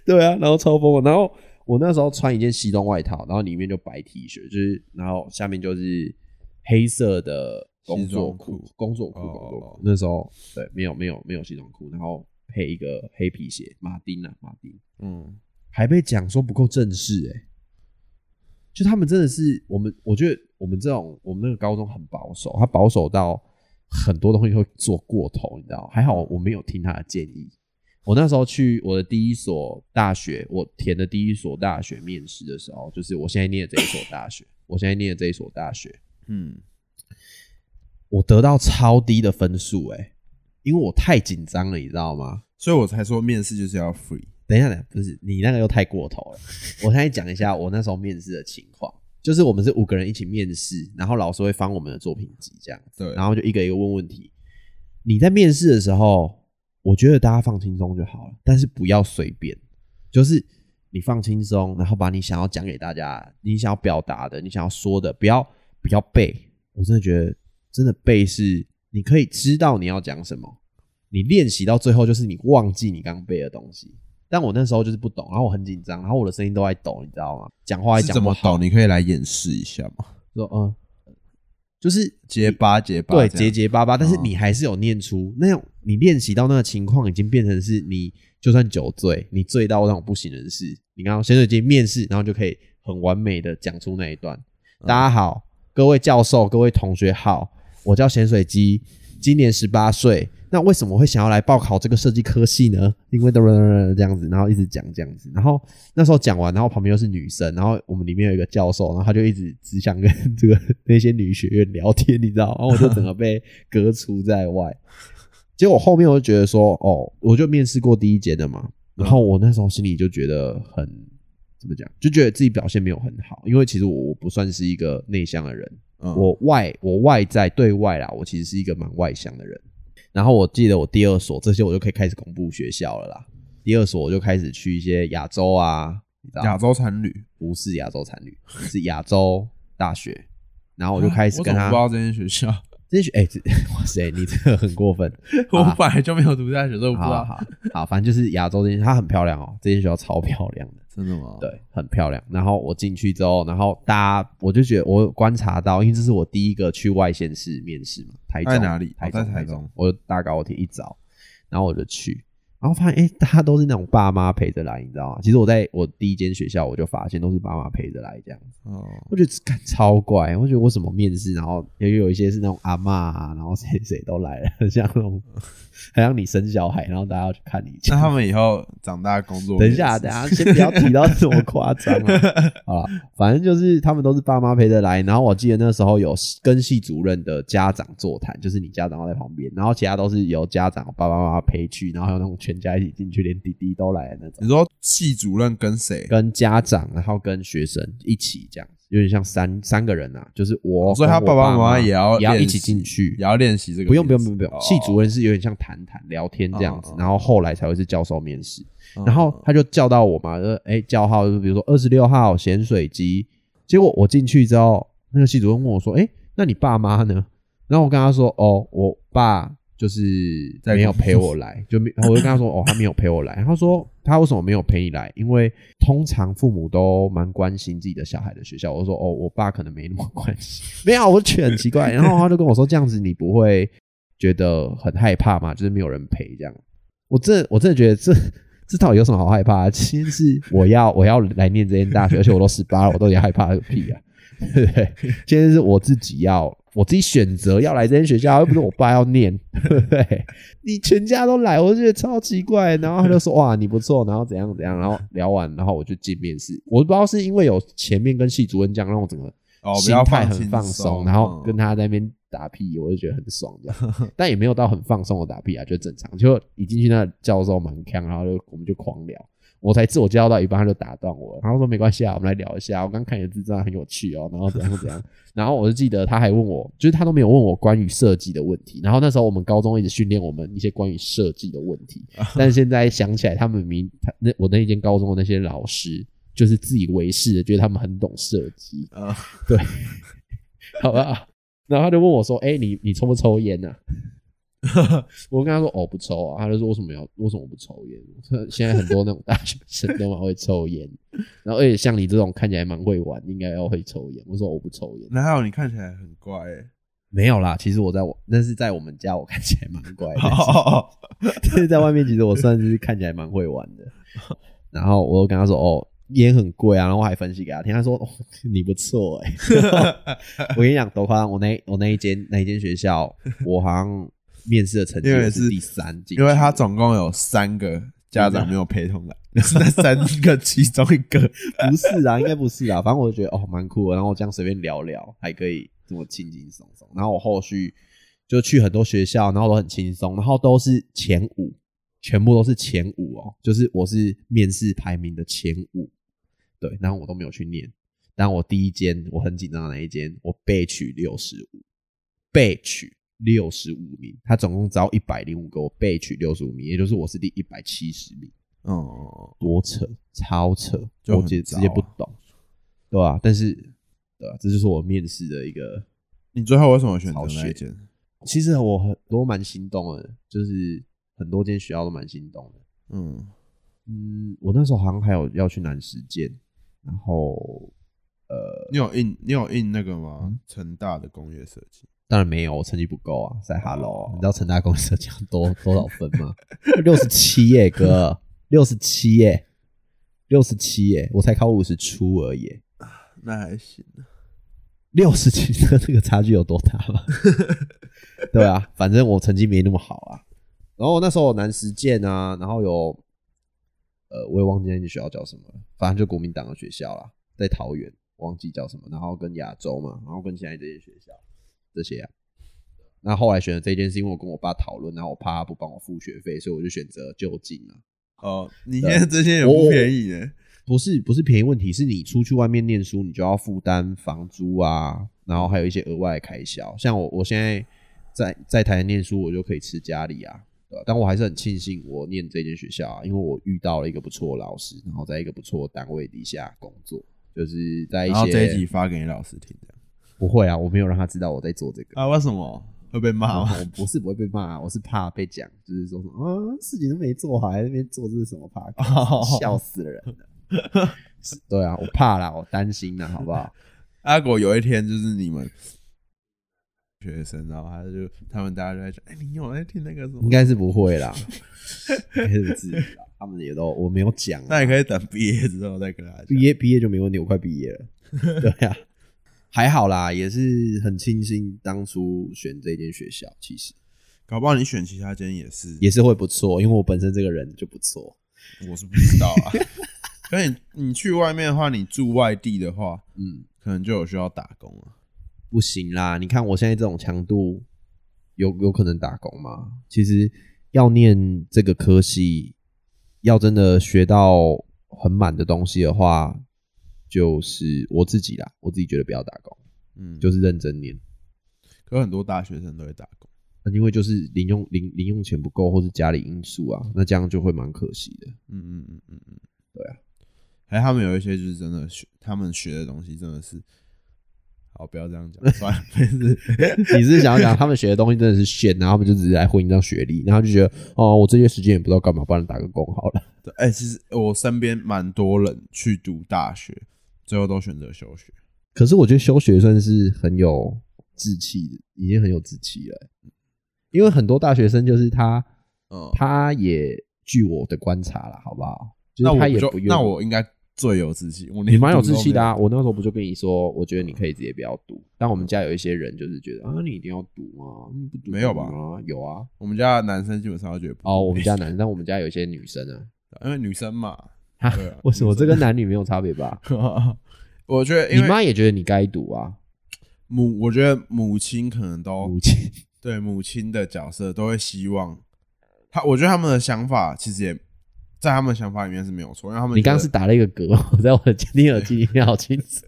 对啊，然后超疯。然后我那时候穿一件西装外套，然后里面就白 T 恤，就是然后下面就是黑色的工作裤工作裤，哦工作裤。那时候对，没有没有没有西装裤，然后配一个黑皮鞋，马丁啊，马丁，嗯，还被讲说不够正式哎、就他们真的是我们，我觉得我们这种我们那个高中很保守，他保守到很多东西会做过头，你知道？还好我没有听他的建议。我那时候去我的第一所大学，我填的第一所大学面试的时候，就是我现在念的这一所大学，我现在念的这一所大学，嗯，我得到超低的分数哎、因为我太紧张了，你知道吗？所以我才说面试就是要 free。等一下，等一下，不是你那个又太过头了。我先讲一下我那时候面试的情况，就是我们是五个人一起面试，然后老师会翻我们的作品集这样子，对，然后就一个一个问问题。你在面试的时候，我觉得大家放轻松就好了，但是不要随便，就是你放轻松，然后把你想要讲给大家，你想要表达的，你想要说的，不要不要背。我真的觉得，真的背是你可以知道你要讲什么，你练习到最后就是你忘记你刚背的东西。但我那时候就是不懂，然后我很紧张，然后我的声音都在抖，你知道吗？讲话讲不好怎么抖？，你可以来演示一下吗？说嗯，就是结巴结巴，对，结结巴巴，但是哦你还是有念出那样，你练习到那个情况，已经变成是你就算酒醉，你醉到那种不省人事，你刚刚潜水机面试，然后就可以很完美的讲出那一段。嗯大家好，各位教授，各位同学好，我叫咸水鸡，今年十八岁。那为什么会想要来报考这个设计科系呢？因为 这样子，然后一直讲这样子，然后那时候讲完，然后旁边又是女生，然后我们里面有一个教授，然后他就一直只想跟 这个那些女学员聊天，你知道，然后我就整个被隔除在外。结果后面我就觉得说，哦，我就面试过第一间的嘛，然后我那时候心里就觉得很怎么讲，就觉得自己表现没有很好，因为其实我我不算是一个内向的人，嗯我外我外在对外啦，我其实是一个蛮外向的人。然后我记得我第二所这些我就可以开始公布学校了啦。第二所我就开始去一些亚洲啊，你知道亚洲产旅，不是亚洲产旅，是亚洲大学。然后我就开始我跟他怎么不知道这间学校，这学哎、这哇塞，你这个很过分。我本来就没有读大学，所以我不知道。好好好，反正就是亚洲这间，它很漂亮哦，这间学校超漂亮的。真的吗？，对，很漂亮。然后我进去之后，然后大家我就觉得我观察到，因为这是我第一个去外县市面试嘛，台中。在哪里？台中，台台中我就搭高铁一早，然后我就去，然后发现哎、诶大家都是那种爸妈陪着来，你知道吗？其实我在我第一间学校，我就发现都是爸妈陪着来这样子，哦，我觉得干超怪。我觉得我什么面试，然后也有一些是那种阿嬷啊，然后谁谁都来了，很 像那种，好像你生小孩，然后大家要去看你。那他们以后长大工作，等一下，等一下，先不要提到这么夸张啊！好了，反正就是他们都是爸妈陪着来，然后我记得那时候有跟系主任的家长座谈，就是你家长要在旁边，然后其他都是由家长爸爸妈妈陪去，然后还有那种全家一起进去，连弟弟都来的那种你，说系主任跟谁？跟家长然后跟学生一起这样子，有点像三三个人啊，就是我，哦所以他爸爸爸妈妈也要也要一起进去也，要练习这个不用不。用不用不用，哦系主任是有点像谈谈聊天这样子然后后来才会是教授面试。嗯然后他就叫到我嘛，说哎叫号，就比如说二十六号咸水鸡。结果我进去之后，那个系主任问我说：“哎，那你爸妈呢？”然后我跟他说：“哦，我爸就是在没有陪我来，就没。”我就跟他说：“哦，他没有陪我来。”他说：“他为什么没有陪你来？因为通常父母都蛮关心自己的小孩的学校。”我说：“哦，我爸可能没那么关心。”没有，我觉得很奇怪。然后他就跟我说：“这样子你不会觉得很害怕吗？就是没有人陪这样。”我真的我真的觉得这这到底有什么好害怕的？其实是我要我要来念这间大学，而且我都十八了，我到底害怕个屁啊？对不对？今天是我自己要我自己选择要来这间学校，又不是我爸要念，对 不对？你全家都来，我就觉得超奇怪。然后他就说哇你不错，然后怎样怎样，然后聊完，然后我就进面试。我不知道是因为有前面跟系主任讲，让我整个心较态很放松松，然后跟嗯他在那边打屁，我就觉得很爽这样，但也没有到很放松的打屁啊，就正常。就一进去那教授蛮强，然后就我们就狂聊，我才自我介绍到一半他就打断我，然后说没关系啊，我们来聊一下，我刚看你的字真的很有趣哦，然后怎样怎样，然后我就记得他还问我，就是他都没有问我关于设计的问题，然后那时候我们高中一直训练我们一些关于设计的问题，但是现在想起来，他们明他那我那一间高中的那些老师。就是自以为是的，觉得他们很懂设计，啊。对，好吧。然后他就问我说：“哎、你你抽不抽烟呐、我跟他说：“哦，不抽啊。”他就说：“为什么要为什么不抽烟？” 现在很多那种大学生都蛮会抽烟，然后而且像你这种看起来蛮会玩，应该要会抽烟。我说：“我不抽烟。哪有你看起来很乖欸？”没有啦，其实我在我那是在我们家，我看起来蛮乖的。哦，但是在外面，其实我算是看起来蛮会玩的。然后我又跟他说：“哦，烟很贵啊。”然后我还分析给他听，他说：“哦，你不错哎、我跟你讲，多夸张！我那我那一间那一间学校，我好像面试的成绩因为是是第三因为他总共有三个家长没有陪同来，是 那三个其中一个。不是啊，应该不是啊。反正我就觉得哦，蛮酷的。然后我这样随便聊聊，还可以这么轻轻松松。然后我后续就去很多学校，然后都很轻松，然后都是前五，全部都是前五哦，就是我是面试排名的前五。对，然后我都没有去念。但我第一间我很紧张的那一间，我被取六十五，被取六十五名。他总共招一百零五个，我被取六十五名，也就是我是第一百七十名。哦，多扯，超扯，我直直接不懂，对吧、但是，对吧、这就是我面试的一个。你最后为什么选择好学那一间？其实我很多蛮心动的，就是很多间学校都蛮心动的。嗯，嗯，我那时候好像还有要去南实践，然后呃，你有印你有印那个吗嗯？成大的工业设计。当然没有，我成绩不够啊，在 Hello，、你知道成大公社奖多多少分吗？六十七耶，哥，六十七耶，六十七耶，我才考五十出而已。那还行，六十几的这个差距有多大吗？对啊，反正我成绩没那么好啊。然后那时候有南实践啊，然后有呃，我也忘记那间学校叫什么了，反正就国民党的学校啦，在桃园，忘记叫什么。然后跟亚洲嘛，然后跟现在这些学校这些啊。那后来选择这件事因为我跟我爸讨论，然后我怕他不帮我付学费，所以我就选择就近了。哦，你现在这些也不便宜耶。不是不是便宜问题，是你出去外面念书，你就要负担房租啊，然后还有一些额外的开销。像我我现在在在台南念书，我就可以吃家里啊，对吧？但我还是很庆幸我念这间学校啊，因为我遇到了一个不错的老师，然后在一个不错的单位底下工作，就是在一些然后这一集发给你老师听，这样不会啊，我没有让他知道我在做这个。啊？为什么会被骂吗？我不是不会被骂，我是怕被讲，就是说什么啊，事情都没做好，还在那边做这是什么 p a 哦笑死了人了。对啊，我怕啦，我担心啦，好不好？阿果有一天就是你们学生，然后他就他们大家就在讲，哎、你有在听那个什么应？该是不会啦，应该是不至于啦。他们也都我没有讲啊，那你可以等毕业之后再跟他讲。毕业毕业就没问题，我快毕业了。对啊，还好啦，也是很庆幸当初选这间学校，其实搞不好你选其他间也是，也是会不错，因为我本身这个人就不错。我是不知道啊。可你你去外面的话，你住外地的话，嗯，可能就有需要打工啊。不行啦！你看我现在这种强度，有有可能打工吗？其实要念这个科系，要真的学到很满的东西的话，就是我自己啦，我自己觉得不要打工，嗯，就是认真念。可很多大学生都会打工。那因为就是零用零零用钱不够，或是家里因素啊，那这样就会蛮可惜的。嗯嗯嗯嗯嗯，对啊。还有他们有一些就是真的学，他们学的东西真的是，好，不要这样讲，算了，没事。你是想要讲他们学的东西真的是炫，然后他们就只是来混一张学历，然后就觉得哦，我这些时间也不知道干嘛，帮人打个工好了。对，哎、其实我身边蛮多人去读大学，最后都选择休学。可是我觉得休学算是很有志气的，已经很有志气了欸。因为很多大学生就是他，嗯，他也据我的观察了，好不好？就是他那我不就也不愿那我应该最有志气，我你蛮有志气的啊！我那时候不就跟你说，我觉得你可以直接不要读。但我们家有一些人就是觉得啊，你一定要读啊，你不读没有吧？有啊。我们家的男生基本上都觉得哦，我们家男生，但我们家有一些女生啊。因为女生嘛，啊为什么这跟男女没有差别吧？我觉得你妈也觉得你该读啊，母，我觉得母亲可能都母亲。对母亲的角色都会希望他，我觉得他们的想法其实也在他们想法里面是没有错，因为他们你刚刚是打了一个嗝，我在我的监听耳机里面好清楚，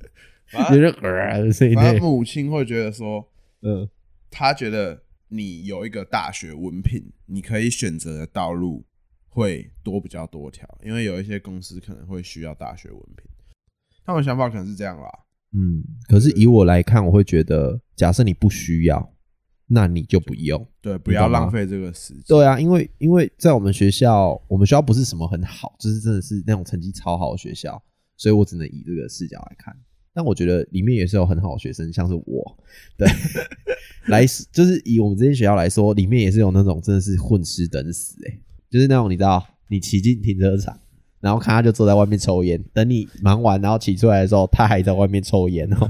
反正就是呃的声音。反正母亲会觉得说，嗯，他觉得你有一个大学文凭，你可以选择的道路会多比较多条，因为有一些公司可能会需要大学文凭，他们想法可能是这样啦。嗯，可是以我来看，我会觉得，假设你不需要，那你就不用。对，不要浪费这个时间。对啊，因为因为在我们学校，我们学校不是什么很好，就是真的是那种成绩超好的学校，所以我只能以这个视角来看。但我觉得里面也是有很好的学生，像是我，对，来就是以我们这些学校来说，里面也是有那种真的是混吃等死、欸，就是那种你知道，你骑进停车场，然后看他就坐在外面抽烟，等你忙完然后骑出来的时候，他还在外面抽烟哦，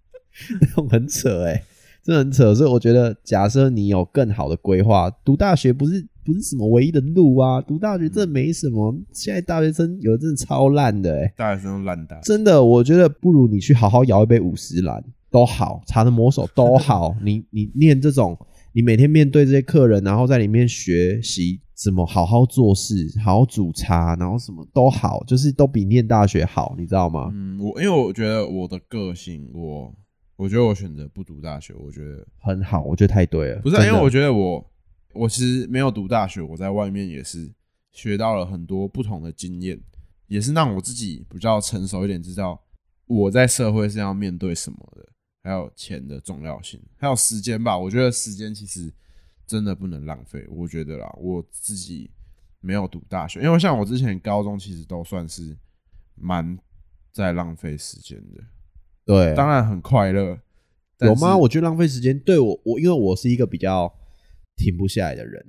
那种很扯哎、真的很扯。所以我觉得，假设你有更好的规划，读大学不是不是什么唯一的路啊，读大学真的没什么。现在大学生有的真的超烂的哎、大学生烂大，真的，我觉得不如你去好好摇一杯五十兰都好，茶的魔手都好。你你念这种，你每天面对这些客人，然后在里面学习怎么好好做事，好好煮茶，然后什么都好，就是都比念大学好，你知道吗？嗯，我因为我觉得我的个性，我我觉得我选择不读大学，我觉得很好，我觉得太对了。不是啊，因为我觉得我我其实没有读大学，我在外面也是学到了很多不同的经验，也是让我自己比较成熟一点，知道我在社会是要面对什么的，还有钱的重要性，还有时间吧。我觉得时间其实真的不能浪费。我觉得啦，我自己没有读大学，因为像我之前高中其实都算是蛮在浪费时间的，对，当然很快乐。但有吗？我觉得浪费时间。对我，我因为我是一个比较停不下来的人，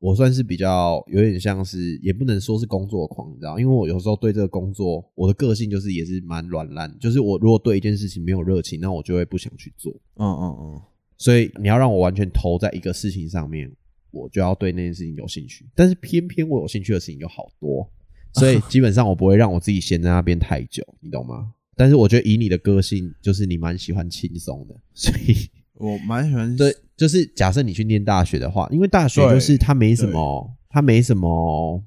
我算是比较有点像是，也不能说是工作狂，你知道？因为我有时候对这个工作，我的个性就是也是蛮软烂，就是我如果对一件事情没有热情，那我就会不想去做。嗯嗯嗯，所以你要让我完全投在一个事情上面，我就要对那件事情有兴趣。但是偏偏我有兴趣的事情有好多，所以 基本上我不会让我自己闲在那边太久，你懂吗？但是我觉得以你的个性，就是你蛮喜欢轻松的，所以我蛮喜欢对，就是假设你去念大学的话，因为大学就是它没什么，它没什么，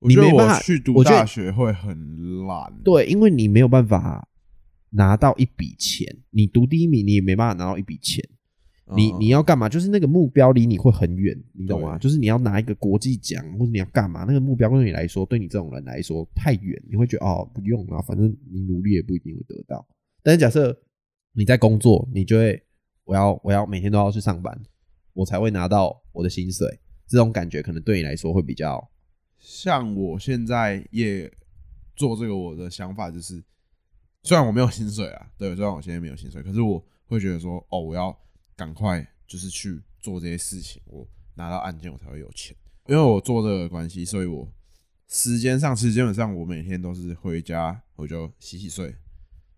你没办法我去读大学会很懒。对，因为你没有办法拿到一笔钱，你读第一名，你也没办法拿到一笔钱。你嗯你要干嘛？就是那个目标离你会很远，你懂吗？就是你要拿一个国际奖，或者你要干嘛？那个目标对你来说，对你这种人来说太远，你会觉得哦，不用了，反正你努力也不一定会得到。但是假设你在工作，你就会我要我要每天都要去上班，我才会拿到我的薪水。这种感觉可能对你来说会比较像我现在也做这个，我的想法就是，虽然我没有薪水啊，对，虽然我现在没有薪水，可是我会觉得说，哦，我要赶快就是去做这些事情，我拿到案件我才会有钱。因为我做这个关系，所以我时间上其实基本上我每天都是回家我就洗洗睡，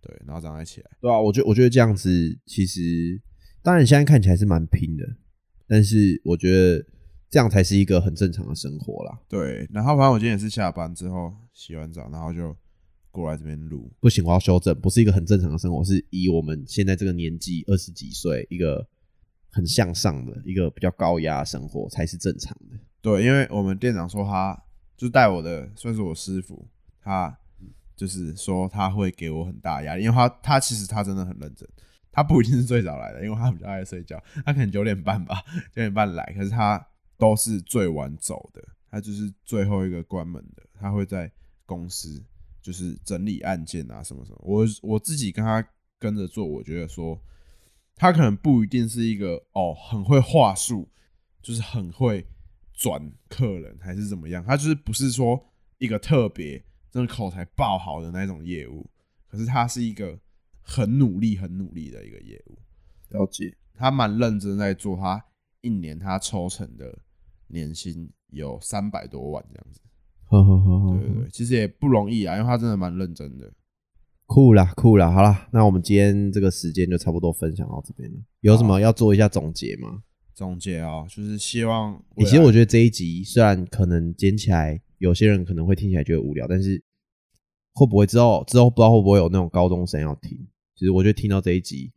对，然后早上再起来。对啊，我觉得我觉得这样子其实，当然现在看起来是蛮拼的，但是我觉得这样才是一个很正常的生活啦。对，然后反正我今天也是下班之后洗完澡，然后就过来这边录。不行，我要修正，不是一个很正常的生活，是以我们现在这个年纪，二十几岁，一个很向上的一个比较高压生活才是正常的。对，因为我们店长说他就带我的，算是我师傅，他就是说他会给我很大压力，因为他他其实他真的很认真，他不一定是最早来的，因为他比较爱睡觉，他可能九点半吧，九点半来，可是他都是最晚走的，他就是最后一个关门的，他会在公司就是整理案件啊什么什么，我我自己跟他跟着做，我觉得说他可能不一定是一个哦很会话术，就是很会转客人还是怎么样，他就是不是说一个特别真的口才爆好的那种业务，可是他是一个很努力、很努力的一个业务，了解，他蛮认真在做，他一年他抽成的年薪有三百多万这样子，呵呵呵呵对对对，其实也不容易啊，因为他真的蛮认真的。酷啦酷啦，好啦，那我们今天这个时间就差不多分享到这边了。有什么要做一下总结吗？总结啊、就是希望欸其实我觉得这一集虽然可能剪起来，有些人可能会听起来觉得无聊，但是会不会之后之后不知道会不会有那种高中生要听？其实我觉得听到这一集，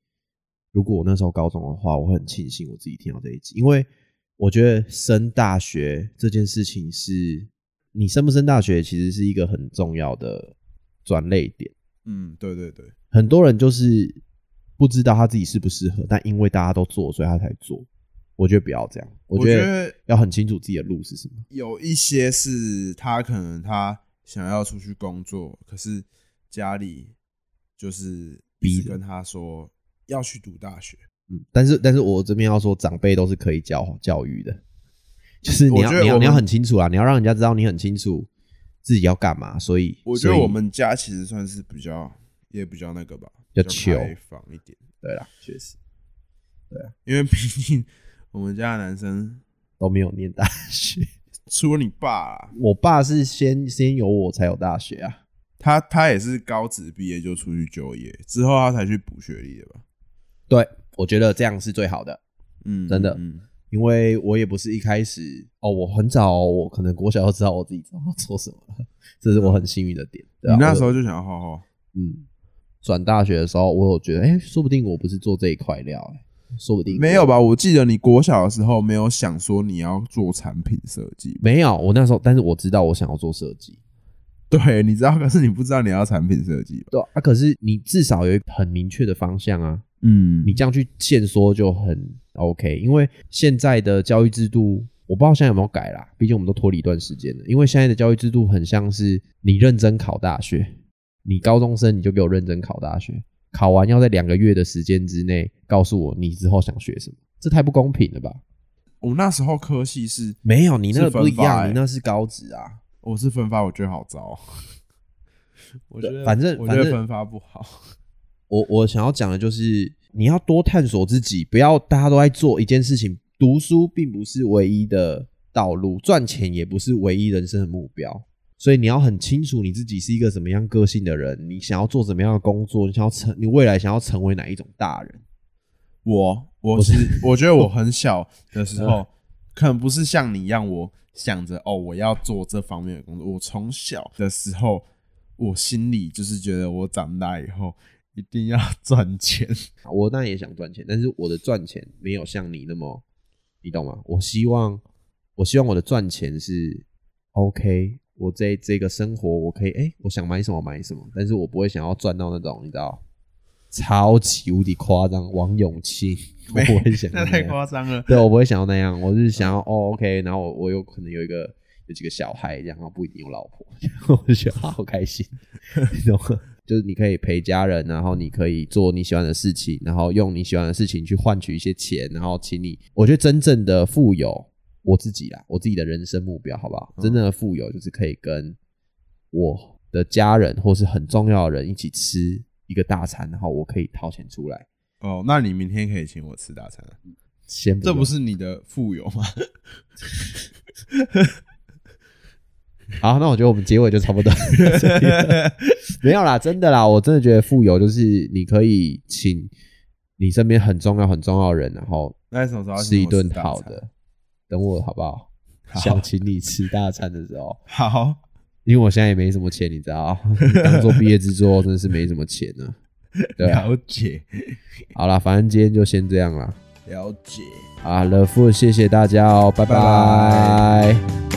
如果我那时候高中的话，我会很庆幸我自己听到这一集，因为我觉得升大学这件事情是，你升不升大学其实是一个很重要的转类点。嗯，对对对，很多人就是不知道他自己适不适合，但因为大家都做，所以他才做。我觉得不要这样，我我觉觉得得要很清楚自己的路是什么。有一些是他可能他想要出去工作，可是家里就是逼着跟他说要去读大学。嗯，但是但是我这边要说，长辈都是可以教教育的，就是你要你要你要很清楚啊，你要让人家知道你很清楚自己要干嘛。所以我觉得我们家其实算是比较也比较那个吧，比较比 chill 开放一点，对啦，确实对啊因为毕竟我们家的男生都没有念大学。除了你爸啊、我爸是先先有我才有大学啊。他他也是高职毕业就出去就业，之后他才去补学历的吧？对，我觉得这样是最好的，嗯，真的嗯，因为我也不是一开始哦，我很早，我可能国小就知道我自己知道要做什么了，这是我很幸运的点。对啊你那时候就想要画画，嗯，转大学的时候，我有觉得，哎、说不定我不是做这一块料、哎，说不定没有吧？我记得你国小的时候没有想说你要做产品设计吧，没有，我那时候，但是我知道我想要做设计，对，你知道，可是你不知道你要产品设计吧？对啊，可是你至少有一很明确的方向啊，嗯你这样去限缩就很 OK，因为现在的教育制度，我不知道现在有没有改啦，毕竟我们都脱离一段时间了。因为现在的教育制度很像是你认真考大学，你高中生你就给我认真考大学，考完要在两个月的时间之内告诉我你之后想学什么，这太不公平了吧？我那时候科系是没有，你那个是不一样，欸你那是高职啊。我是分发，我觉得好糟。我觉得反正我觉反正得分发不好。我我想要讲的就是，你要多探索自己，不要大家都在做一件事情。读书并不是唯一的道路，赚钱也不是唯一人生的目标。所以你要很清楚你自己是一个什么样个性的人，你想要做什么样的工作，你想要成，你未来想要成为哪一种大人。我我是我觉得我很小的时候，可能不是像你一样，我想着哦我要做这方面的工作。我从小的时候，我心里就是觉得我长大以后一定要 赚钱。我当然也想赚钱，但是我的赚钱没有像你那么，你懂吗？我希望，我希望我的赚钱是 OK，我这这个生活我可以，哎、我想买什么买什么，但是我不会想要赚到那种，你知道，超级无敌夸张，王永庆，我不会想 那太夸张了。对，我不会想要那样，我是想要哦，OK，然后我我有可能有一个有几个小孩，然后不一定有老婆，我就觉得好开心，你懂吗？就是你可以陪家人，然后你可以做你喜欢的事情，然后用你喜欢的事情去换取一些钱，然后请你，我觉得真正的富有，我自己啦，我自己的人生目标，好不好？真正的富有就是可以跟我的家人或是很重要的人一起吃一个大餐，然后我可以掏钱出来，哦，那你明天可以请我吃大餐啊？先用这不是你的富有吗？好，那我觉得我们结尾就差不多 没有啦，真的啦，我真的觉得富有就是你可以请你身边很重要很重要的人，然后那什么时候要吃一顿？好的，等我好不好？想请你吃大餐的时候，好，因为我现在也没什么钱，你知道，刚做毕业制作真的是没什么钱呢。对啊，了解，好啦，反正今天就先这样啦。了解。好，乐富，谢谢大家哦，拜拜拜